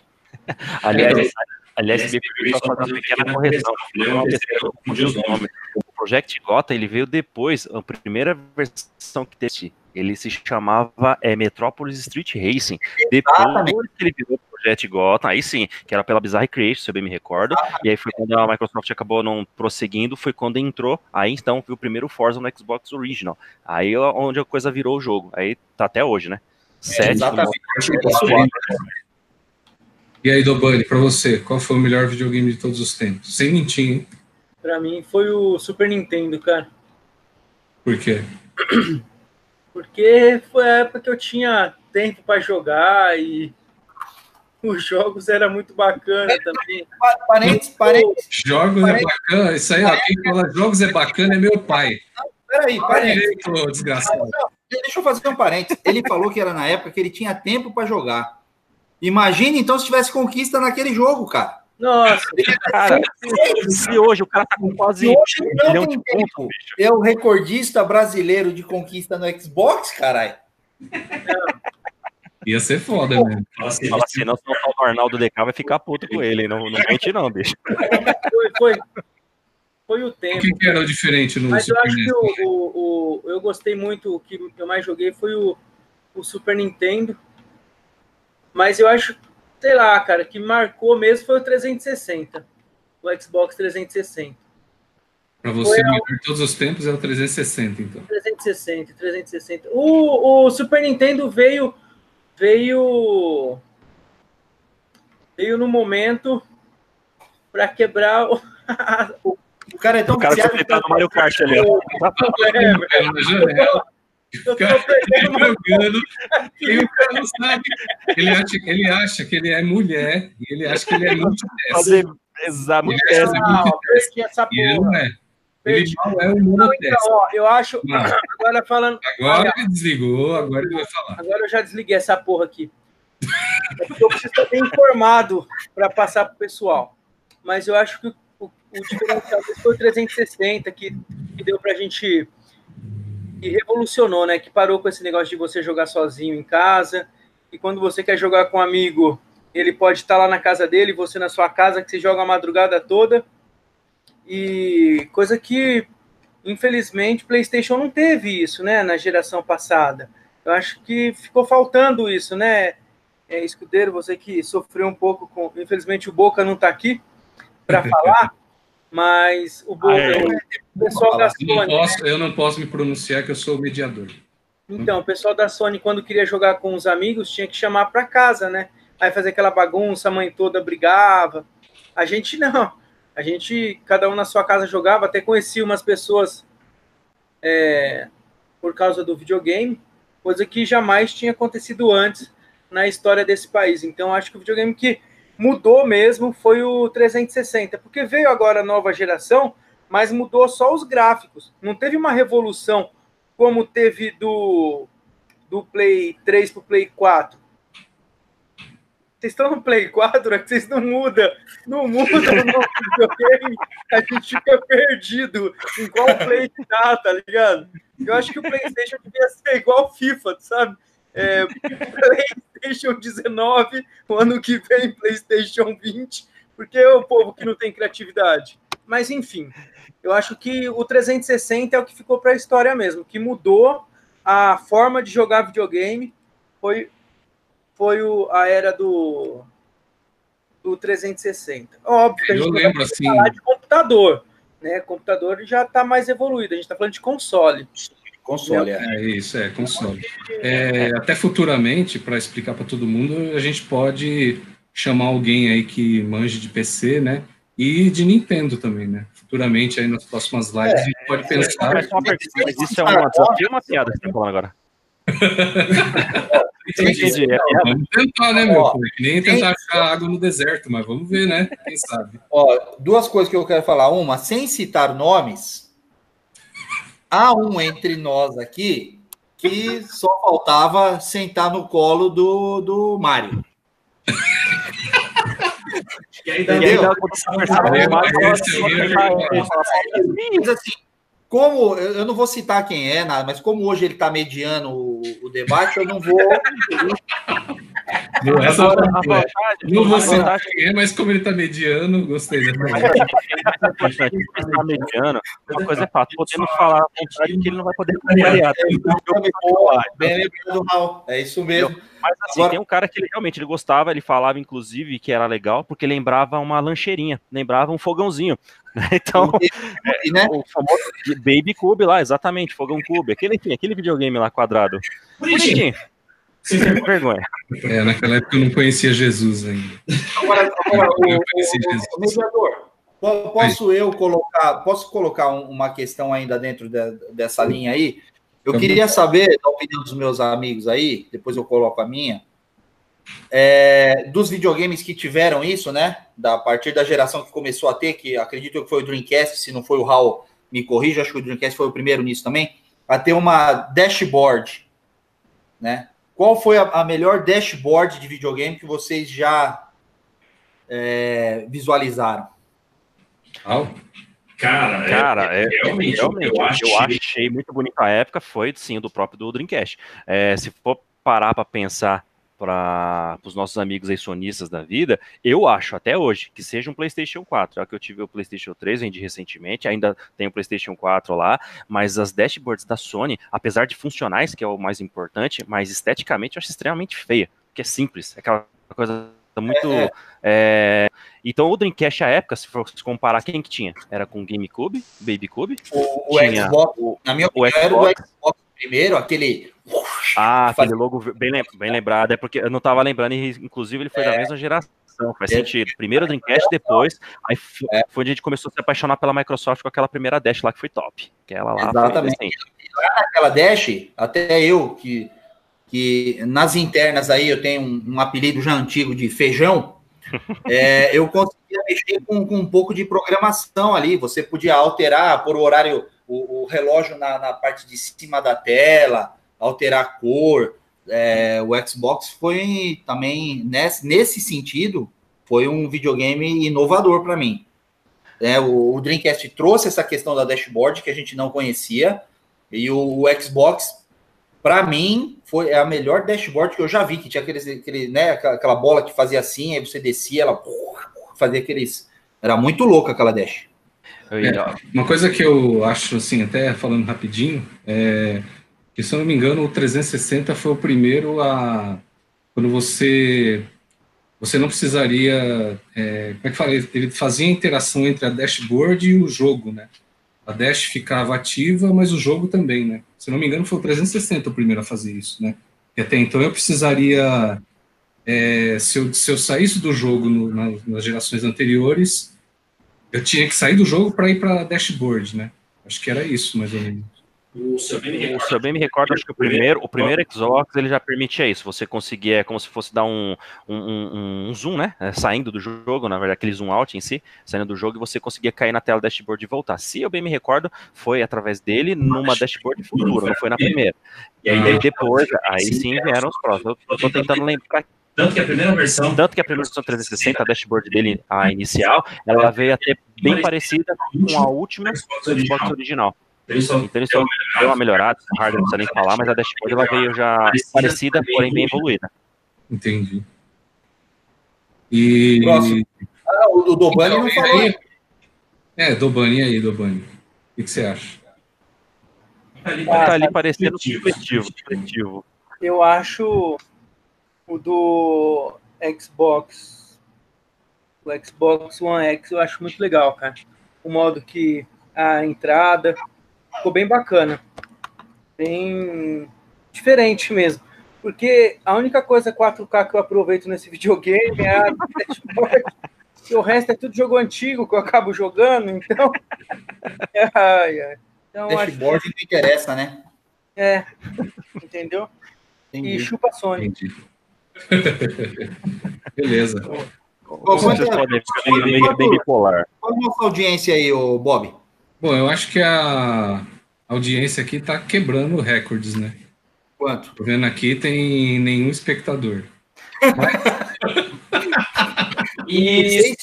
Aliás, aliás, me permite só fazer uma pequena correção. Eu confundi os nomes. O Project Gotham, ele veio depois, a primeira versão que teve, ele se chamava é, Metropolis Street Racing. Depois ele virou Project Gotham, aí sim, que era pela Bizarre Creation, se eu bem me recordo, e aí foi quando a Microsoft acabou não prosseguindo, foi quando entrou, aí então viu o primeiro Forza no Xbox Original. Aí é onde a coisa virou o jogo. Aí tá até hoje, né? Sete, exatamente. E aí, Dobani, pra você, qual foi o melhor videogame de todos os tempos? Sem mentir, hein? Pra mim foi o Super Nintendo, cara. Por quê? Porque foi a época que eu tinha tempo pra jogar e os jogos era muito bacana também. Parentes, parentes. Jogos é bacana, isso aí, ó, quem fala jogos é bacana é meu pai. Peraí, parentes. desgraçado. Deixa eu fazer um parênteses. Ele falou que era na época que ele tinha tempo para jogar. Imagine então se tivesse conquista naquele jogo, cara. Nossa, Cara, se hoje o cara tá com quase Se hoje um não milhão tem tempo. É o recordista brasileiro de conquista no Xbox, caralho. Ia ser foda, né? Fala assim, Fala assim, não, o Arnaldo DK vai ficar puto com ele, não, não mente não, bicho. foi, foi, foi o O tempo. que, que era diferente no Mas eu Super acho NES? que o, o, o- eu gostei muito, o que eu mais joguei foi o, o Super Nintendo. Mas eu acho, sei lá, cara, que marcou mesmo foi o 360. O Xbox 360. Pra você, melhor de todos os tempos é o 360, então. 360, 360. O, o Super Nintendo veio veio veio no momento para quebrar o O cara é tão O cara viciado tá no Mario Kart ali, ó. É, na janela, eu cara uma jogando, e o cara não sabe. Ele acha, ele acha que ele é mulher, e ele acha que ele é. Fazer, Exato. Ele é Não, perdi essa Ele porra. não é. Ele mal é um monoteste. então, ó, eu acho. Não. Agora falando. Agora ele desligou, agora ele vai falar. Agora eu já desliguei essa porra aqui. É porque eu preciso estar bem informado para passar pro pessoal. Mas eu acho que o, o, o diferencial desse foi o 360, que, que deu pra gente. Que revolucionou, né? Que parou com esse negócio de você jogar sozinho em casa. E quando você quer jogar com um amigo, ele pode estar lá na casa dele, você na sua casa, que você joga a madrugada toda. E coisa que, infelizmente, o PlayStation não teve isso, né? Na geração passada. Eu acho que ficou faltando isso, né? É, Escudeiro, você que sofreu um pouco com. Infelizmente, o Boca não está aqui para falar, mas o Boca, Ah, é. Pessoal da Eu não, Sony. posso, eu não posso me pronunciar que eu sou o mediador. Então, o pessoal da Sony, quando queria jogar com os amigos, tinha que chamar para casa, né? Aí fazer aquela bagunça, a mãe toda brigava. A gente não. A gente, cada um na sua casa jogava, até conhecia umas pessoas é, por causa do videogame, coisa que jamais tinha acontecido antes na história desse país. Então, acho que o videogame que mudou mesmo foi o 360, porque veio agora a nova geração, mas mudou só os gráficos. Não teve uma revolução como teve do, do Play 3 para o Play 4. Vocês estão no Play 4, é que vocês não mudam. Não mudam no videogame, a gente fica perdido em qual Play que tá, tá ligado? Eu acho que o PlayStation devia ser igual FIFA, sabe? É, PlayStation 19, o ano que vem PlayStation 20, porque é o povo que não tem criatividade. Mas enfim, eu acho que o 360 é o que ficou para a história mesmo, que mudou a forma de jogar videogame. Foi, foi o, a era do, do 360. Óbvio que a Eu gente não lembro assim, falar de computador. Né? Computador já está mais evoluído, a gente está falando de console. Console, é. É isso, é console. É, até futuramente, para explicar para todo mundo, a gente pode chamar alguém aí que manje de PC, né? E de Nintendo também, né? Futuramente, aí nas próximas lives, a gente pode pensar. Mas, uma pergunta, mas isso é uma desafio ou uma piada que você tá falando agora? Entendi. É, Vamos tentar, né, meu? Ó, nem tentar achar água no deserto, mas vamos ver, né? Quem sabe? Ó, duas coisas que eu quero falar. Uma, sem citar nomes, há um entre nós aqui que só faltava sentar no colo do, do Mário. E aí, Entendeu? dá pra conversar, É, aí é Mas assim, como eu eu não vou citar quem é, nada, mas como hoje ele está mediando o, o debate, eu não vou. Não, essa Agora, a é vantagem, Não vou a citar quem é, mas como ele tá mediano, gostei dessa é que ele está mediano, uma coisa é fato, podendo falar à vontade que ele não vai poder contrariar. Bem lembrado, Raul. É isso mesmo. Mas assim, Agora- tem um cara que ele realmente ele gostava, ele falava, inclusive, que era legal, porque lembrava uma lancheirinha, lembrava um fogãozinho. né? Então, E, né? o famoso Baby Cube lá, exatamente, fogão Cube, aquele, enfim, aquele videogame lá quadrado. bonitinho. Bonitinho, Vergonha. É, naquela época eu não conhecia Jesus ainda. Agora, agora, o, Eu conheci o- mediador, posso eu colocar, posso colocar um- uma questão ainda dentro da- dessa linha aí? Eu queria saber a opinião dos meus amigos aí, depois eu coloco a minha, é, dos videogames que tiveram isso, né? Da a partir da geração que começou a ter, que acredito que foi o Dreamcast, se não foi o Raul, me corrija, acho que o Dreamcast foi o primeiro nisso também, a ter uma dashboard, né? Qual foi a, a melhor dashboard de videogame que vocês já é, visualizaram? Au. Cara, é- Cara, é, realmente, realmente, eu eu, achei- achei muito bonito a época, foi sim do próprio do Dreamcast. É, se for parar para pensar para os nossos amigos aí sonistas da vida, eu acho até hoje que seja um PlayStation 4. Já que eu tive o PlayStation 3, vendi recentemente, ainda tem o PlayStation 4 lá, mas as dashboards da Sony, apesar de funcionais, que é o mais importante, mas esteticamente eu acho extremamente feia, porque é simples, é aquela coisa muito. É, é, Então o Dreamcast à época, se for comparar quem que tinha, era com GameCube, Babycube, O, o Xbox, na minha o opinião, era o Xbox. Xbox primeiro, aquele. Ah, Faz- aquele logo bem, bem lembrado, é porque eu não tava lembrando, inclusive ele foi da mesma geração, faz É. sentido. Primeiro o Dreamcast, depois, aí f- É. foi onde a gente começou a se apaixonar pela Microsoft com aquela primeira Dash lá que foi top. Aquela lá Exatamente. foi decente. Aquela Dash, até eu, que, que nas internas aí eu tenho um, um apelido já antigo de feijão, é, eu conseguia mexer com, com, um pouco de programação ali. Você podia alterar, por o horário, o, o relógio na, na, parte de cima da tela, alterar a cor. É, o Xbox foi também, nesse, nesse sentido, foi um videogame inovador para mim. É, o, o, Dreamcast trouxe essa questão da dashboard que a gente não conhecia, e o, o Xbox, para mim, foi a melhor dashboard que eu já vi, que tinha aqueles, aquele, né, aquela bola que fazia assim, aí você descia, ela fazia aqueles. Era muito louca aquela dash. É, uma coisa que eu acho, assim, até falando rapidinho, é que, se eu não me engano, o 360 foi o primeiro a. Quando você você não precisaria. É, como é que fala? Ele fazia a interação entre a dashboard e o jogo, né? A dash ficava ativa, mas o jogo também, né? Se não me engano, foi o 360 o primeiro a fazer isso, né? E até então eu precisaria. É, se, eu, se eu saísse do jogo no, na, nas gerações anteriores, eu tinha que sair do jogo para ir para a dashboard, né? Acho que era isso, mais ou menos. O seu bem me recorda, o seu bem me recorda acho que o primeiro, o primeiro Xbox ele já permitia isso. Você conseguia, é como se fosse dar um, um, um, um zoom, né? É, saindo do jogo, na verdade, aquele zoom out em si, saindo do jogo, e você conseguia cair na tela dashboard e voltar. Se eu bem me recordo, foi através dele numa dashboard futura, não foi na primeira. E aí depois, aí sim vieram os próximos. Eu tô tentando lembrar tanto que a primeira versão. Tanto que a primeira versão 360, a dashboard dele, a inicial, ela veio até bem parecida com a última Xbox original. Então ele só deu uma melhorada, o hardware não precisa nem falar, mas a dashboard ela veio já parecida, porém bem evoluída. Entendi. E. Próximo. Ah, o Dobani então, não falou. Aí... É, Dobani aí, Dobani. O que, você acha? Tá ali, tá ali parecendo subjetivo. Eu acho o do Xbox, o Xbox One X, eu acho muito legal, cara. O modo que a entrada, ficou bem bacana. Bem diferente mesmo. Porque a única coisa 4K que eu aproveito nesse videogame é a o resto é tudo jogo antigo que eu acabo jogando, então. ai, ai. Então, Dashboard acho... não interessa, né? É, entendeu? Entendi. E chupa Sony. Beleza. Como vocês podem ficar bem bipolar. Qual a nossa audiência aí, Bob? Bom, eu acho que a audiência aqui está quebrando recordes, né? Quanto? Tô vendo aqui tem nenhum espectador. Isso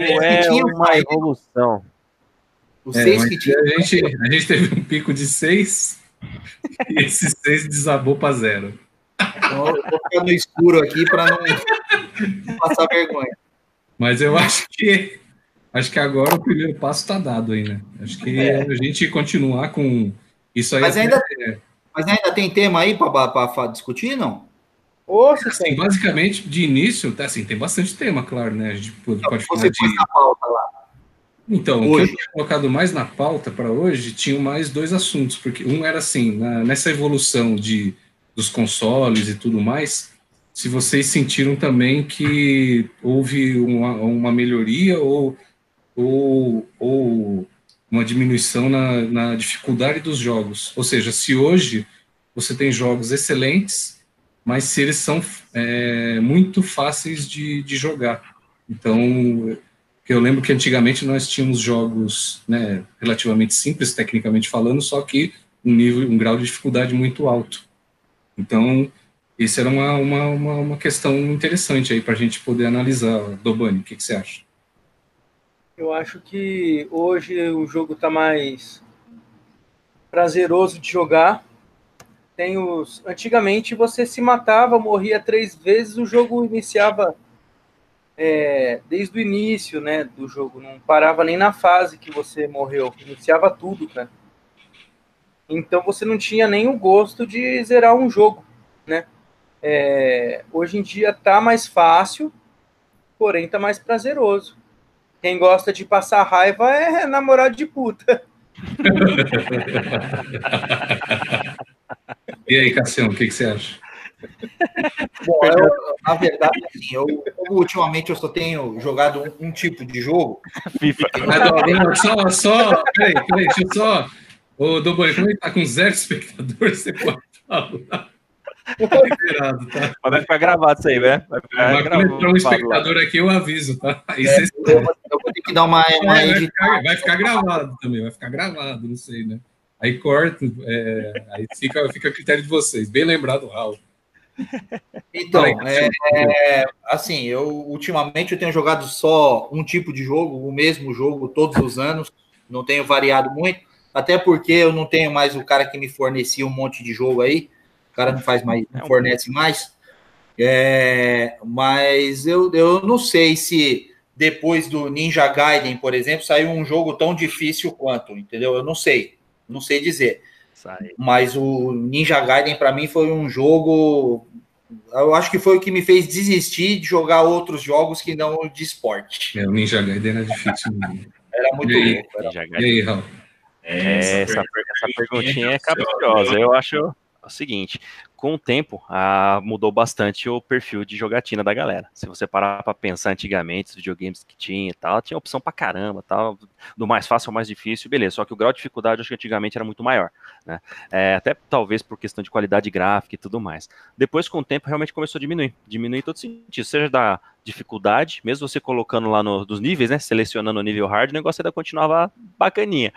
é uma evolução. O é, seis que tinha... a, gente, a gente teve um pico de seis e esse seis desabou para zero. Então, eu vou ficar no escuro aqui para não passar vergonha. Mas eu acho que acho que agora o primeiro passo está dado aí, né? Acho que é. a gente continuar com isso aí. Mas ainda, é... mas ainda tem tema aí para discutir, não? Oxe, assim, basicamente, de início, tá, assim, tem bastante tema, claro, né? A gente pode, pode falar de... na pauta lá. Então, hoje. o que eu tinha colocado mais na pauta para hoje tinham mais dois assuntos, porque um era assim, na, nessa evolução de, dos consoles e tudo mais, se vocês sentiram também que houve uma, uma melhoria ou ou, ou uma diminuição na, na dificuldade dos jogos. Ou seja, se hoje você tem jogos excelentes, mas se eles são é, muito fáceis de, de jogar. Então, eu lembro que antigamente nós tínhamos jogos né, relativamente simples, tecnicamente falando, só que um nível, um grau de dificuldade muito alto. Então, isso era uma, uma, uma, uma questão interessante aí para a gente poder analisar, Dobani, o que, que você acha? Eu acho que hoje o jogo está mais prazeroso de jogar. Tem os... Antigamente você se matava, morria três vezes, o jogo iniciava é, desde o início né, do jogo, não parava nem na fase que você morreu, iniciava tudo, cara. Então você não tinha nem o gosto de zerar um jogo, né? É, hoje em dia tá mais fácil, porém tá mais prazeroso. Quem gosta de passar raiva é namorado de puta. e aí, Cassião, o que, que você acha? Bom, eu, na verdade, assim, eu, ultimamente eu só tenho jogado um, um tipo de jogo. FIFA. Mas, só, só, peraí, peraí, deixa eu só. Ô, Doboi, como ele tá com zero espectadores, você pode falar. Liberado, tá? Vai ficar gravado isso aí, né? Vai ficar vai gravado. um espectador lá. aqui, eu aviso, tá? É, vocês... eu, eu vou ter que dar uma. uma vai, ficar, vai ficar gravado também, vai ficar gravado, não sei, né? Aí corta, é, aí fica, fica a critério de vocês. Bem lembrado, Raul. Então, é, é, assim, eu ultimamente eu tenho jogado só um tipo de jogo, o mesmo jogo todos os anos, não tenho variado muito, até porque eu não tenho mais o cara que me fornecia um monte de jogo aí, cara não faz mais, não fornece mais. É, mas eu, eu não sei se depois do Ninja Gaiden, por exemplo, saiu um jogo tão difícil quanto, entendeu? Eu não sei, não sei dizer. Sai. Mas o Ninja Gaiden para mim foi um jogo. Eu acho que foi o que me fez desistir de jogar outros jogos que não de esporte. É, o Ninja Gaiden era difícil. era muito e louco. Era... E aí, Raul? É, essa, essa, essa perguntinha é capciosa. Eu acho seguinte: com o tempo, ah, mudou bastante o perfil de jogatina da galera. Se você parar para pensar antigamente, os videogames que tinha e tal, tinha opção para caramba, tal, do mais fácil ao mais difícil, beleza. Só que o grau de dificuldade, acho que antigamente era muito maior, né? É, até talvez por questão de qualidade gráfica e tudo mais. Depois, com o tempo, realmente começou a diminuir, diminuir em todo sentido, seja da dificuldade, mesmo você colocando lá no, dos níveis, né, selecionando o nível hard, o negócio ainda continuava bacaninha.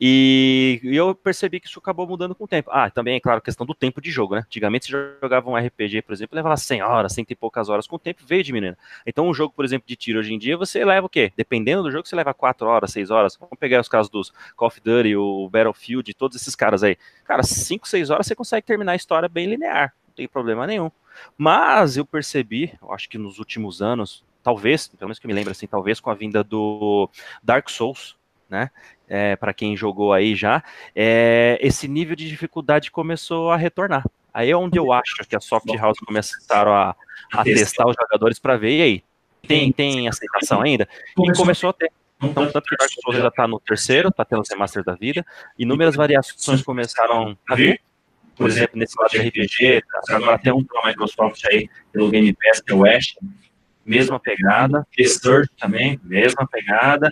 E, e eu percebi que isso acabou mudando com o tempo. Ah, também, é claro, a questão do tempo de jogo, né? Antigamente você jogava um RPG, por exemplo, levava 100 horas, 100 e poucas horas, com o tempo veio diminuindo. Então um jogo, por exemplo, de tiro hoje em dia, você leva o quê? Dependendo do jogo, você leva 4 horas, 6 horas. Vamos pegar os casos dos Call of Duty, o Battlefield, todos esses caras aí. Cara, 5, 6 horas você consegue terminar a história bem linear, não tem problema nenhum. Mas eu percebi, eu acho que nos últimos anos, talvez, pelo menos que eu me lembro assim, talvez com a vinda do Dark Souls, né? É, para quem jogou aí já, é, esse nível de dificuldade começou a retornar. Aí é onde eu acho que a Soft House começaram a, a testar. os jogadores para ver, e aí, tem, tem aceitação ainda? E começou a ter. Então, tanto que o Dark Souls já está no terceiro, está tendo o remaster da vida, inúmeras variações começaram a vir, por exemplo, nesse lado de RPG, agora tem um da Microsoft aí, pelo Game Pass, que é o Ash, mesma pegada, The também, mesma pegada,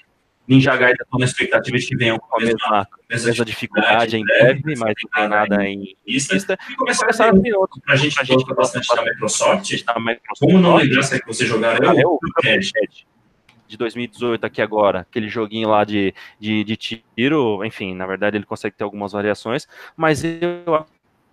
Ninja Gaiden estou na expectativa de que venham com a mesma, mesma dificuldade em breve, mas não tem nada em lista. E começar a vir outro. Para a gente que gosta bastante da Microsoft, como não lembrar se é que você jogaram é o Cuphead de 2018 aqui agora, aquele joguinho lá de, de, de, tiro, enfim, na verdade ele consegue ter algumas variações, mas eu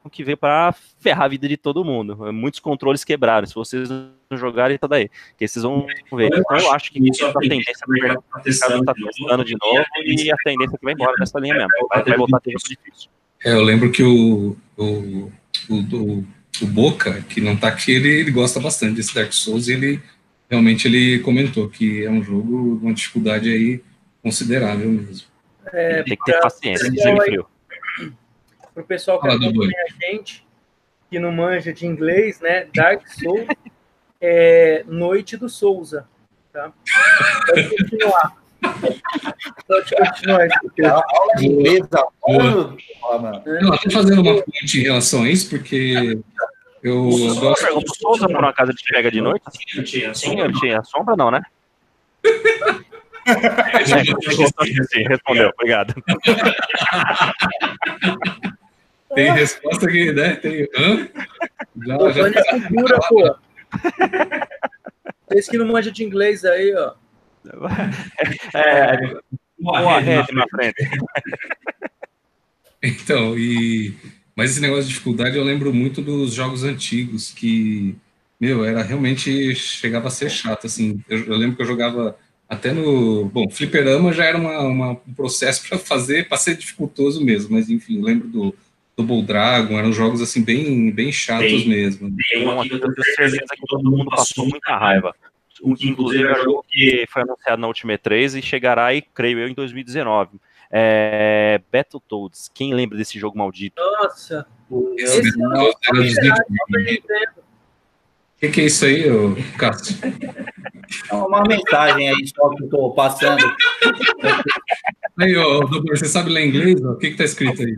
que veio para ferrar a vida de todo mundo. Muitos controles quebraram. Se vocês não jogarem, tá daí. Que vocês vão ver. Então eu acho que isso é a tendência o mercado tá testando de novo e a tendência é que vai embora nessa linha mesmo. Vai voltar a ter difícil. É, eu lembro que o, o, o, o, o Boca, que não tá aqui, ele, ele gosta bastante desse Dark Souls e ele realmente ele comentou que é um jogo de uma dificuldade aí considerável mesmo. É, tem que ter paciência, de frio para o pessoal que acompanha a gente, que não manja de inglês, né? Dark Souls é Noite do Souza. Tá? Pode continuar. Pode continuar. Da Eu estou fazendo uma ponte em relação a isso, porque eu gosto. O Souza por uma casa de chega de noite? Sim, eu tinha sombra, não, né? Sim, respondeu, obrigado. Tem resposta aqui, né? Tem. Hã? Já, pô, já... é cultura, pô. Vocês que não manjam de inglês aí, ó. É, uma rede na frente. Então, e. Mas esse negócio de dificuldade eu lembro muito dos jogos antigos, que, meu, era realmente. chegava a ser chato, assim. Eu, eu lembro que eu jogava até no. Bom, fliperama já era uma, uma um processo para fazer, para ser dificultoso mesmo, mas enfim, lembro do Double Dragon, eram jogos assim bem, bem chatos tem, mesmo. Tem uma que eu tenho certeza que todo mundo passou muita raiva. Inclusive é um jogo que foi anunciado na Ultimate 3 e chegará aí, creio eu, em 2019. É Battletoads. Quem lembra desse jogo maldito? Nossa! Esse não, O que, que é isso aí, Cássio? É uma mensagem aí só que eu tô passando. Aí, ô, doutor, você sabe ler inglês? O que, que tá escrito aí?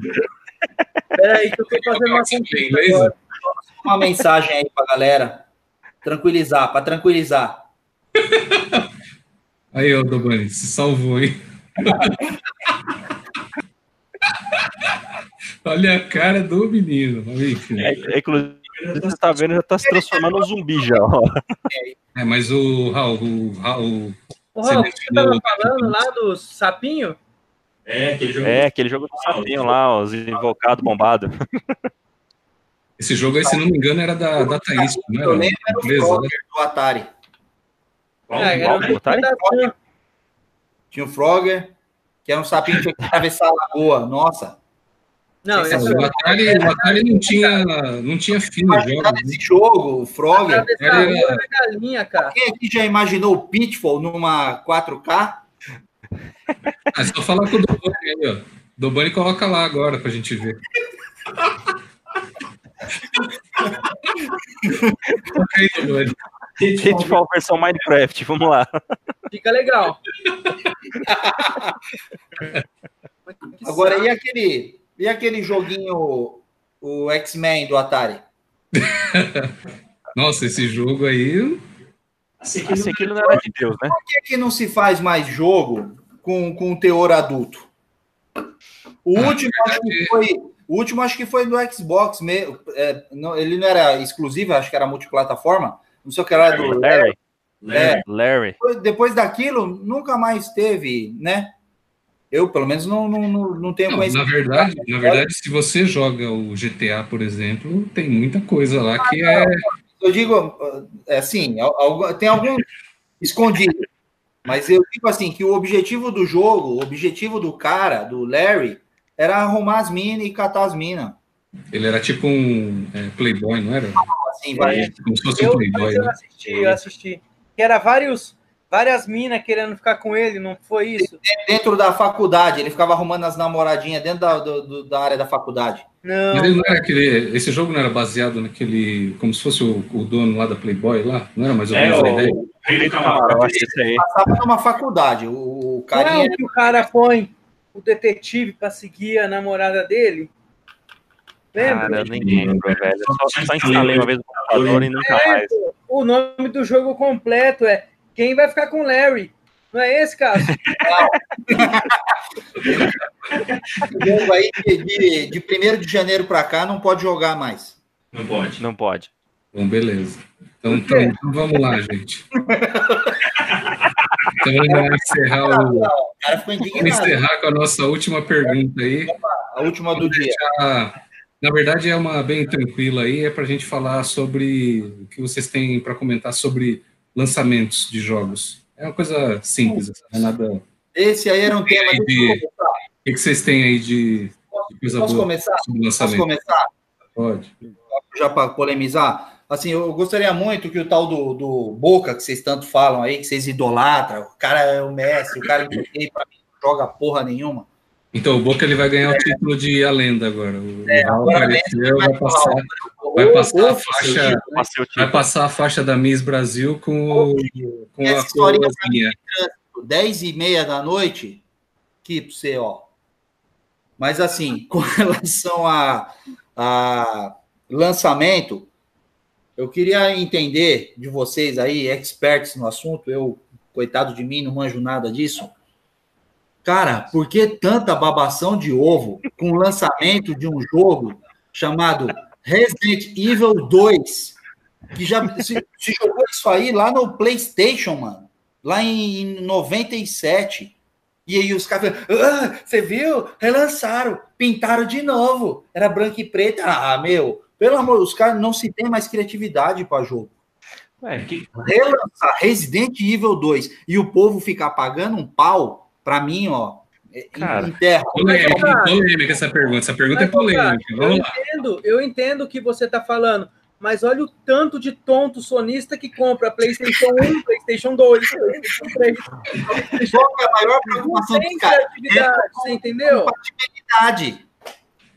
Peraí, que eu tô fazendo uma conquista Uma mensagem aí pra galera. Tranquilizar, pra tranquilizar. Aí, ô Dobani, se salvou, hein? Olha a cara do menino. É, inclusive, Você tá vendo, já tá se transformando num zumbi já, ó. É, mas o Raul, o Raul. Ô, Raul, você tava falando lá do sapinho? É, aquele jogo. É, aquele jogo do sapinho lá, os invocados bombados. Esse jogo aí, se não me engano, era da, da Thaís, não Eu era? lembro era o né? Frogger do Atari. Qual? É, era o Atari? Sam. Tinha o Frogger, que era um sapinho que tinha que atravessar a lagoa. Nossa, Não, Esse O Atari, o Atari não tinha, não tinha fim no jogo. imaginar esse jogo, o Frogger. atravessar a rua da galinha, cara. Quem aqui já imaginou o Pitfall numa 4K? É só falar com o Dobani aí, ó. Dobani coloca lá agora pra gente ver. Coloca aí, Dobani. Pitfall versão Minecraft, vamos lá. Fica legal. Agora, e aquele, e aquele joguinho, o X-Men do Atari? Nossa, esse jogo aí. Assim, que Assim, aquilo não era de Deus, né? Por que, que não se faz mais jogo com, com teor adulto? O Ah, último, acho que foi, o último acho que foi do Xbox mesmo. É, não, ele não era exclusivo, acho que era multiplataforma. Não sei o que era do. Larry, É, Larry. depois, depois daquilo, nunca mais teve, né? Eu, pelo menos, não, não, não, não tenho Não, na conhecimento. verdade, na verdade, se você joga o GTA, por exemplo, tem muita coisa lá que é. Eu digo, é assim, tem algum escondido. Mas eu digo assim, que o objetivo do jogo, o objetivo do cara, do Larry, era arrumar as minas e catar as minas. Ele era tipo um é, playboy, não era? Assim, vai. Como se fosse um Eu, playboy. mas eu né? assisti, eu assisti. Que era vários, várias minas querendo ficar com ele, não foi isso? Dentro da faculdade, ele ficava arrumando as namoradinhas dentro da, do- do- da área da faculdade. Não. Mas ele não era aquele. Esse jogo não era baseado naquele. Como se fosse o, o dono lá da Playboy lá? Não era mais ou É, menos a ideia? o Rei do Camarote. Camarote, esse aí. Passava numa faculdade. O, o Não carinha. é o que o cara põe o detetive pra seguir a namorada dele? Lembra? Cara, eu nem lembro, velho. Eu Só, só instalei uma vez no computador e nunca É, mais. o nome do jogo completo é Quem vai ficar com Larry? Não é esse, caso? O jogo aí de, de, de 1 de janeiro para cá não pode jogar mais. Não pode. Não pode. Bom, beleza. Então, Por quê? então, então vamos lá, gente. Então vamos encerrar, o, vamos encerrar com a nossa última pergunta aí. A última do dia. Na verdade, é uma bem tranquila aí, é para a gente falar sobre o que vocês têm para comentar sobre lançamentos de jogos. É uma coisa simples, assim, não é nada. O Esse aí era um tema. De- começar. que, vocês têm aí de, de coisa Posso boa começar? Posso começar? Pode. Já para polemizar. Assim, eu gostaria muito que o tal do, do Boca, que vocês tanto falam aí, que vocês idolatram, o cara é o Messi, o cara não joga porra nenhuma. Então, o Boca ele vai ganhar o título de A Lenda agora. O É, agora apareceu, vai Vai passar, vai passar a faixa, o vai passar a faixa da Miss Brasil com, com Essa a historinha coroazinha. 10 e meia da noite, que pra você, ó. Mas assim, com relação a, a lançamento, eu queria entender de vocês aí, experts no assunto, eu, coitado de mim, não manjo nada disso. Cara, por que tanta babação de ovo com o lançamento de um jogo chamado Resident Evil 2? Que já se, se jogou isso aí lá no PlayStation, mano lá em 97. E aí os caras ah, você viu? Relançaram, pintaram de novo. Era branco e preto. Ah, meu, pelo amor, os caras não se tem mais criatividade para jogo. Ué, Que- Relançar Resident Evil 2 e o povo ficar pagando um pau, para mim, ó, é- Cara. em terra. Polêmica, cara, essa pergunta. Essa pergunta é Mas, cara, polêmica. Eu Vamos lá. entendo, eu entendo o que você está falando, mas olha o tanto de tonto sonista que compra PlayStation 1, PlayStation 2, PlayStation 3. Qual é a maior preocupação dos caras? você entendeu? Compatibilidade.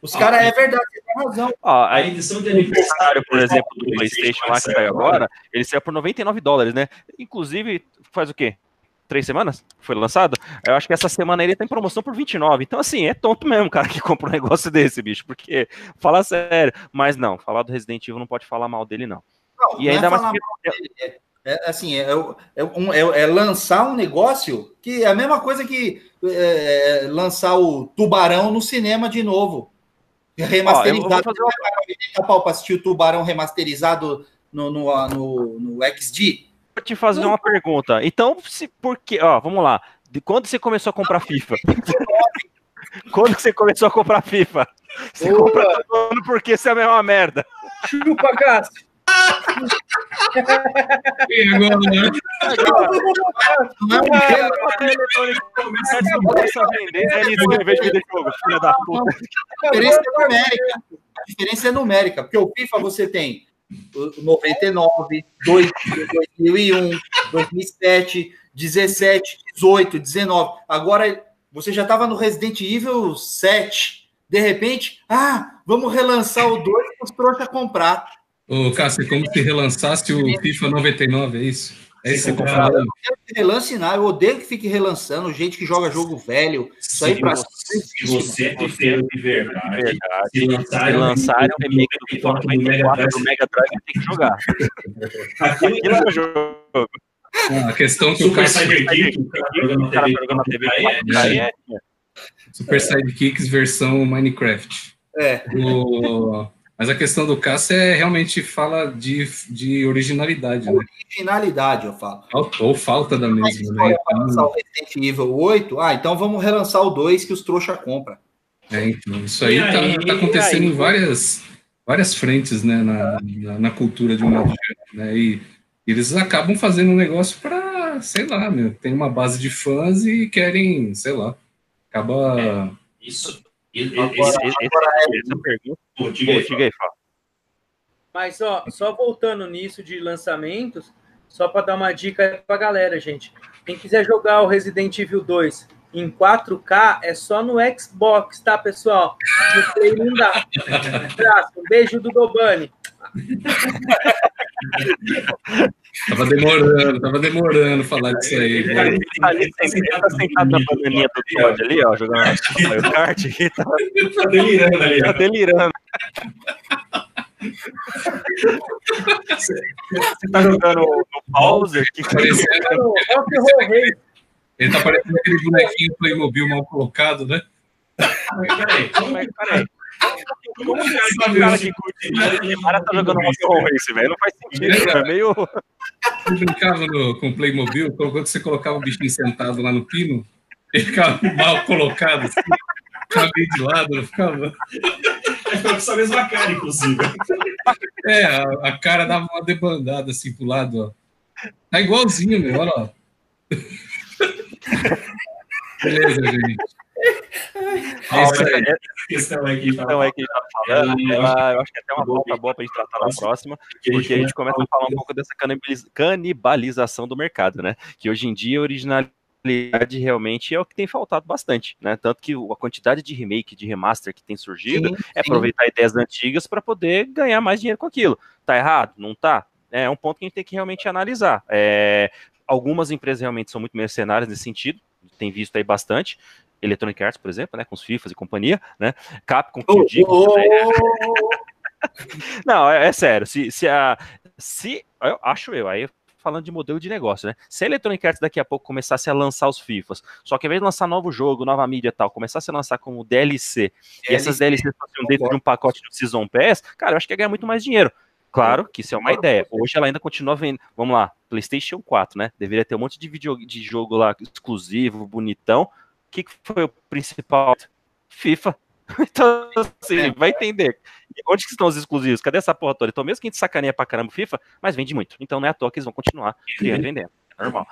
Os caras, é verdade, você tem razão. Ó, A edição de aniversário, por exemplo, do PlayStation lá que saiu agora, ele saiu por 99 dólares, né? Inclusive, faz o quê? Três semanas? Foi lançado? Eu acho que essa semana ele tá em promoção por 29. Então, assim, é tonto mesmo, cara, que compra um negócio desse, bicho. Porque, falar sério. Mas não, falar do Resident Evil não pode falar mal dele, não. Não, E não é ainda mais falar que. É, é, assim, é, é, um- é- é lançar um negócio que é a mesma coisa que é, lançar o Tubarão no cinema de novo. Remasterizado. Ó, uma... pau para assistir o Tubarão remasterizado no, no, no, no XD? Vou te fazer uma pergunta. Então, se, por que, ó, vamos lá. De quando você começou a comprar FIFA? quando você começou a comprar FIFA? Você Boa. compra todo ano porque você é a mesma merda. Chupa, Cássio. agora, né? Começa a diferença é numérica. A diferença é numérica, porque o FIFA você tem 99, 2001, 2007, 17, 18, 19. Agora você já estava no Resident Evil 7. De repente, ah, vamos relançar o 2 para os trouxas comprar. Ô, Cássio, como se relançasse o FIFA 99, é isso? É isso que você tá falando? Eu quero que relance nada, eu odeio que fique relançando, gente que joga jogo velho. Isso aí pra... Se você é defeito de verdade, verdade. se lançarem lançar um remake do FIFA 94 do Mega Drive, tem que jogar. Aquilo é o jogo. Ah, a questão que Super o cara... Sidekick, o cara jogando na TV, aí é... Super Sidekicks versão Minecraft. É. O... Mas a questão do Cássio é realmente fala de, de originalidade. Né? Originalidade, eu falo. Ou falta da mesma. Né? Então... o Resident Evil 8, ah, então vamos relançar o 2 que os trouxa compram. É, então, isso aí está tá acontecendo em várias, várias frentes né, na, na, na cultura de um modo geral. Né? E eles acabam fazendo um negócio para, sei lá, meu, tem uma base de fãs e querem, sei lá, acaba. É, isso agora, esse, agora é... essa pergunta. Pô, diga, aí, diga aí, Fábio. Mas, ó, só voltando nisso de lançamentos, só para dar uma dica para a galera, gente. Quem quiser jogar o Resident Evil 2 em 4K, é só no Xbox, tá, pessoal? No Play não dá. Um beijo do Dobani. Tava demorando, tava demorando falar disso aí. Ele tá, ali, tá sentado na bananinha do Todd ali, ó, jogando o kart. Tá, tá delirando ali. Tá delirando. Você tá jogando no Bowser? Que parecendo... Ele tá parecendo aquele bonequinho Playmobil mal colocado, né? Peraí, peraí. Como que esse cara que curte o cara tá jogando Rock Race, velho? Não faz sentido, é meio. Eu brincava no, com o Playmobil, quando você colocava o bichinho sentado lá no pino, ele ficava mal colocado, assim, ficava meio de lado, não ficava. Ficava com essa mesma cara, inclusive. É, a, a, cara dava uma debandada assim pro lado, ó. Tá igualzinho, meu, olha lá. Beleza, gente. É isso aí. questão aí que a gente tá falando, ela, eu acho que é até uma pauta boa para a gente tratar na próxima, porque a gente começa a falar um pouco dessa canibalização do mercado, né? Que hoje em dia a originalidade realmente é o que tem faltado bastante, né? Tanto que a quantidade de remake, de remaster que tem surgido sim, é aproveitar ideias antigas para poder ganhar mais dinheiro com aquilo. Tá errado? Não tá? É um ponto que a gente tem que realmente analisar. É, algumas empresas realmente são muito mercenárias nesse sentido, tem visto aí bastante. Electronic Arts, por exemplo, né, com os FIFAs e companhia, né? Capcom, eu digo. Oh, Não, é, é, sério. Se, se a. Se. Eu, acho eu, aí falando de modelo de negócio, né? Se a Electronic Arts daqui a pouco começasse a lançar os FIFAs, só que ao invés de lançar novo jogo, nova mídia e tal, começasse a lançar como DLC, DLC e essas DLCs fossem dentro de um pacote do Season Pass, cara, eu acho que ia ganhar muito mais dinheiro. Claro que isso é uma ideia. Hoje ela ainda continua vendo. Vamos lá, PlayStation 4, né? Deveria ter um monte de, vídeo, de jogo lá exclusivo, bonitão que foi o principal? FIFA. Então, assim, é. vai entender. Onde que estão os exclusivos? Cadê essa porra toda? Então, mesmo que a gente sacaneia pra caramba FIFA, mas vende muito. Então, não é à toa que eles vão continuar criando e vendendo. É normal.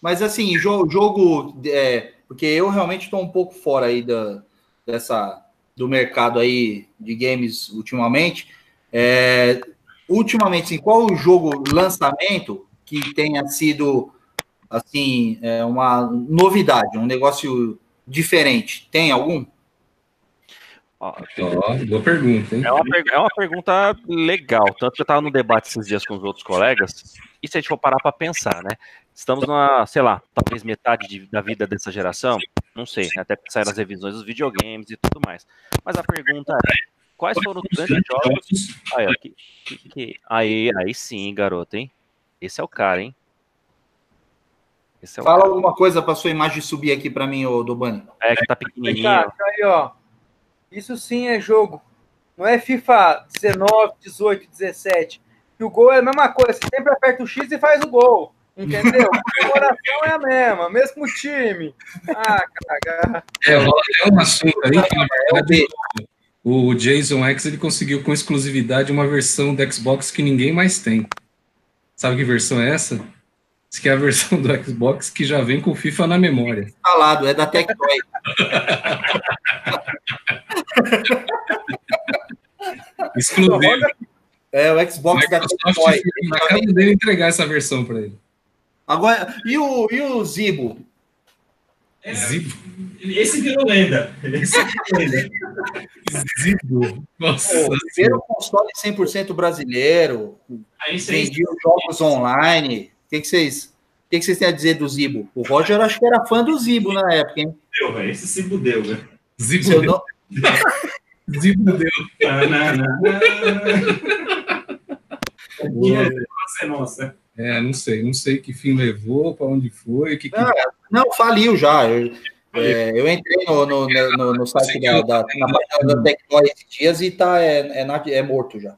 Mas, assim, jogo, jogo é, porque eu realmente estou um pouco fora aí da, dessa, do mercado aí de games ultimamente. É, ultimamente, assim, qual o jogo lançamento que tenha sido, assim, é, uma novidade, um negócio diferente? Tem algum? Oh, boa pergunta, hein? É uma, é uma pergunta legal. Tanto que eu estava no debate esses dias com os outros colegas, e se a gente for parar para pensar, né? Estamos na, sei lá, talvez metade de, da vida dessa geração, não sei, né? até sair as revisões dos videogames e tudo mais. Mas a pergunta é: quais foram os grandes jogos? Aí, ó, que, que, que... aí, aí sim, garoto, hein? Esse é o cara, hein? É Fala cara. alguma coisa para sua imagem subir aqui para mim, ô Dobani. É que tá pequenininho. Tá, aí, ó. Isso sim é jogo. Não é FIFA 19, 18, 17. Que o gol é a mesma coisa. Você sempre aperta o X e faz o gol. Entendeu? A coração é a mesma, mesmo time. Ah, caga. É, é um assunto aí que, na verdade, o Jason X ele conseguiu com exclusividade uma versão do Xbox que ninguém mais tem. Sabe que versão é essa? Diz que é a versão do Xbox que já vem com o FIFA na memória. Instalado, é da Tectoy. Exclusivo. É o Xbox da Tectoy. Acaba dele entregar essa versão para ele. Agora, e o, e o Zibo? É, Zibo? Esse virou lenda. Esse virou lenda. Zibo. Nossa. O primeiro console 100% brasileiro. Vendia jogos online. O que, que vocês. O que, que vocês têm a dizer do Zibo? O Roger acho que era fã do Zibo na época, hein? Deu, velho. Esse Zibo deu, velho. Zibo Seu deu. Zibo deu. Ah, não, não, não. Nossa. É, não sei, não sei que fim levou, para onde foi. Que, que... Não, não, faliu já. Eu, é, eu entrei no, no, no, no site da, da, da Tectoy esses dias e tá, é, é, é morto já.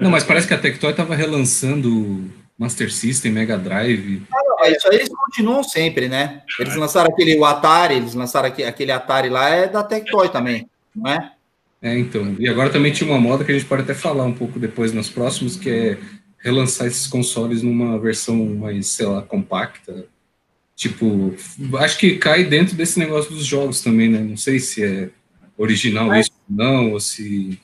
Não, mas parece que a Tectoy estava relançando Master System, Mega Drive. Ah, não, isso aí eles continuam sempre, né? Eles lançaram aquele o Atari, eles lançaram aquele, aquele Atari lá, é da Tectoy também, não é? É, então. E agora também tinha uma moda que a gente pode até falar um pouco depois nos próximos, que é relançar esses consoles numa versão mais, sei lá, compacta. Tipo, acho que cai dentro desse negócio dos jogos também, né? Não sei se é original Mas... isso ou não, ou se.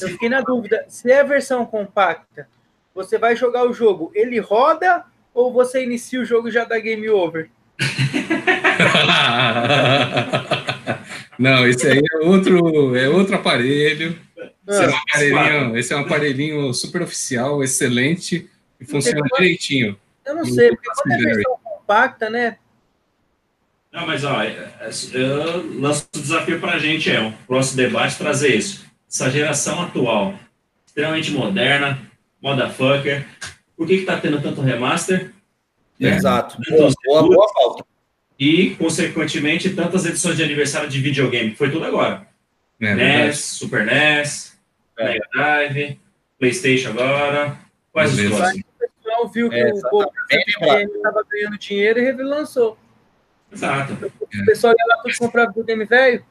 Eu fiquei na dúvida, se é a versão compacta, você vai jogar o jogo, ele roda ou você inicia o jogo e já dá game over? não, esse aí é outro, é outro aparelho. Esse, é um aparelhinho, esse é um aparelhinho super oficial, excelente e funciona direitinho. Eu não sei, porque quando é versão compacta, né? Não, mas ó, é, é, eu lanço o desafio para a gente, é o próximo debate trazer isso. Essa geração atual, extremamente moderna, motherfucker, por que está tendo tanto remaster? Exato. Boa, boa, boa falta. E, consequentemente, tantas edições de aniversário de videogame. Foi tudo agora. É, NES, Super NES, é. Mega Drive, PlayStation agora. Quais os próximos? O pessoal viu que é, o povo estava ganhando dinheiro e relançou. Exato. O pessoal ia lá tudo comprar videogame velho.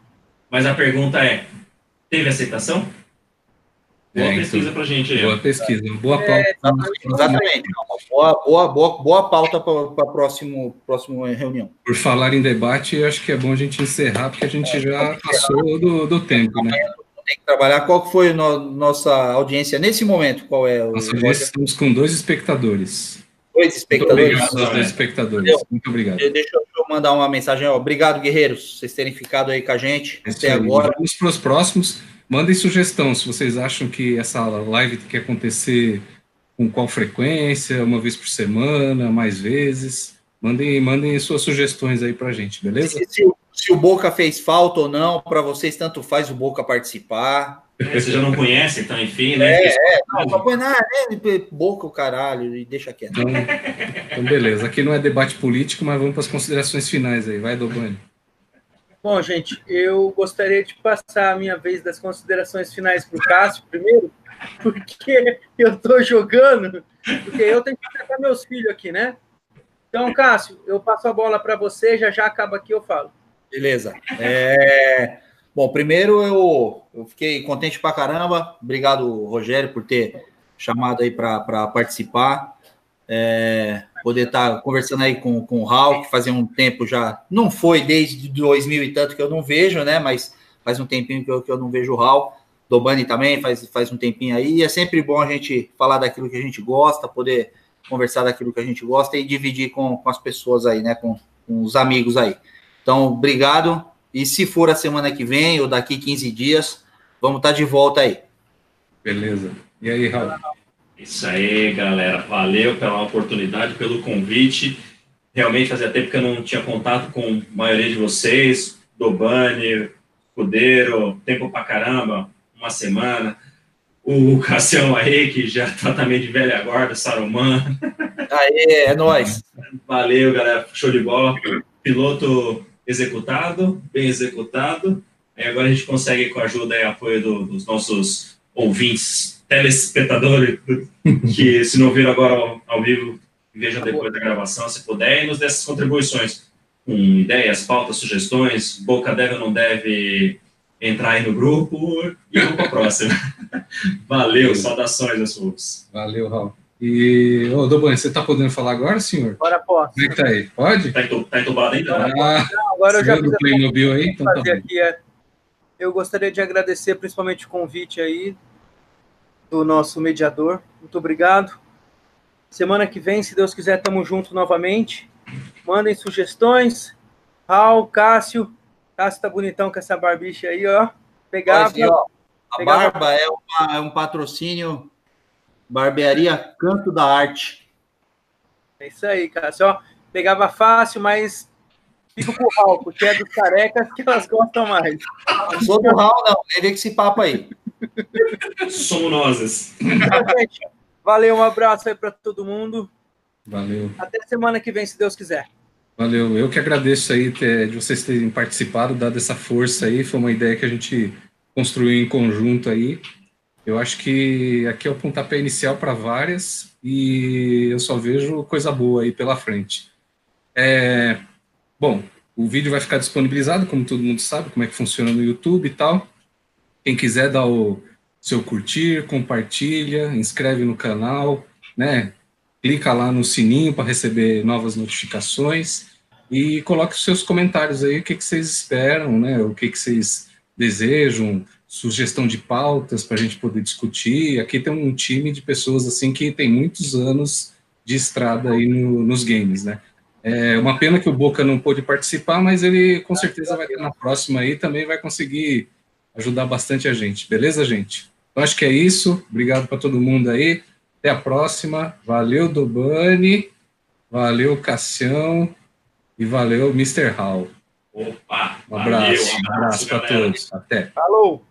Mas a pergunta é: teve aceitação? Boa é, pesquisa então, para gente aí. Boa pesquisa, boa é, pauta. exatamente. Boa, boa, boa, boa pauta para a próxima, reunião. Por falar em debate, acho que é bom a gente encerrar, porque a gente é, já passou do, do tempo, né? tem que trabalhar. Qual foi no, nossa audiência nesse momento? Qual é o nossa audiência? Estamos com dois espectadores. Dois espectadores. Muito obrigado dois espectadores. Muito obrigado. Deixa eu mandar uma mensagem. Obrigado, guerreiros, vocês terem ficado aí com a gente é até agora. Vamos para os próximos. Mandem sugestão se vocês acham que essa live tem que acontecer com qual frequência, uma vez por semana, mais vezes. Mandem, mandem suas sugestões aí para a gente, beleza? Se, se, se o Boca fez falta ou não, para vocês tanto faz o Boca participar. É, você já não conhece, então, enfim, né? É, é não, só põe na né, Boca o caralho e deixa quieto. Então, então, beleza. Aqui não é debate político, mas vamos para as considerações finais aí. Vai, Dobani. Bom, gente, eu gostaria de passar a minha vez das considerações finais para o Cássio primeiro, porque eu estou jogando, porque eu tenho que tratar meus filhos aqui, né? Então, Cássio, eu passo a bola para você, já já acaba aqui, eu falo. Beleza. É... Bom, primeiro eu, eu fiquei contente pra caramba. Obrigado, Rogério, por ter chamado aí para participar. É... Poder estar tá conversando aí com, com o Raul, que fazia um tempo já. Não foi desde 2000 e tanto que eu não vejo, né? Mas faz um tempinho que eu, que eu não vejo o Raul. Dobani também faz, faz um tempinho aí. E é sempre bom a gente falar daquilo que a gente gosta, poder conversar daquilo que a gente gosta e dividir com, com as pessoas aí, né? Com, com os amigos aí. Então, obrigado. E se for a semana que vem ou daqui 15 dias, vamos estar de volta aí. Beleza. E aí, Raul? Isso aí, galera. Valeu pela oportunidade, pelo convite. Realmente fazia tempo que eu não tinha contato com a maioria de vocês. Dobani, Cudeiro, tempo pra caramba, uma semana. O Cassião aí, que já tá também de velha guarda, Saruman. Aê, é nóis. Valeu, galera. Show de bola. Piloto executado, bem executado. Aí agora a gente consegue, com a ajuda e apoio do, dos nossos ouvintes, telespectadores, que se não viram agora ao, ao vivo, vejam depois da gravação, se puder, e nos dessas contribuições com ideias, pautas, sugestões. Boca deve ou não deve entrar aí no grupo e vamos para a próxima. Valeu, saudações aos folks. Valeu, Raul. E, ô, Doban, você está podendo falar agora, senhor? Agora posso. Como é que tá aí? Pode? Tá, tá entubado ainda? Ah, Não, agora eu já fiz Playmobil aí? Então tá aqui é. Eu gostaria de agradecer principalmente o convite aí do nosso mediador. Muito obrigado. Semana que vem, se Deus quiser, estamos juntos novamente. Mandem sugestões. Raul, Cássio. Cássio tá bonitão com essa barbicha aí, ó. Pegava. Ó, a pegava- barba é, uma- é um patrocínio Barbearia Canto da Arte. É isso aí, Cássio. Ó, pegava fácil, mas fico com o Raul, porque é dos carecas que elas gostam mais. Não sou do Raul, não. Vem ver com esse papo aí. Somos nós. Então, valeu, um abraço aí para todo mundo. Valeu. Até semana que vem, se Deus quiser. Valeu, eu que agradeço aí ter- de vocês terem participado, dado essa força aí, foi uma ideia que a gente construiu em conjunto aí. Eu acho que aqui é o pontapé inicial para várias e eu só vejo coisa boa aí pela frente. É, bom, o vídeo vai ficar disponibilizado, como todo mundo sabe, como é que funciona no YouTube e tal. Quem quiser dar o seu curtir, compartilha, inscreve no canal, né? clica lá no sininho para receber novas notificações e coloque os seus comentários aí, o que, que vocês esperam, né? O que, que vocês desejam, sugestão de pautas para a gente poder discutir. Aqui tem um time de pessoas assim que tem muitos anos de estrada aí no- nos games, né? É uma pena que o Boca não pôde participar, mas ele com certeza vai estar na próxima aí, também vai conseguir ajudar bastante a gente. Beleza, gente? Então acho que é isso. Obrigado para todo mundo aí. Até a próxima. Valeu, Dobani. Valeu, Cassião. E valeu, Mr. Hall. Opa! Um valeu, abraço. Um abraço para galera. todos. Até. Falou!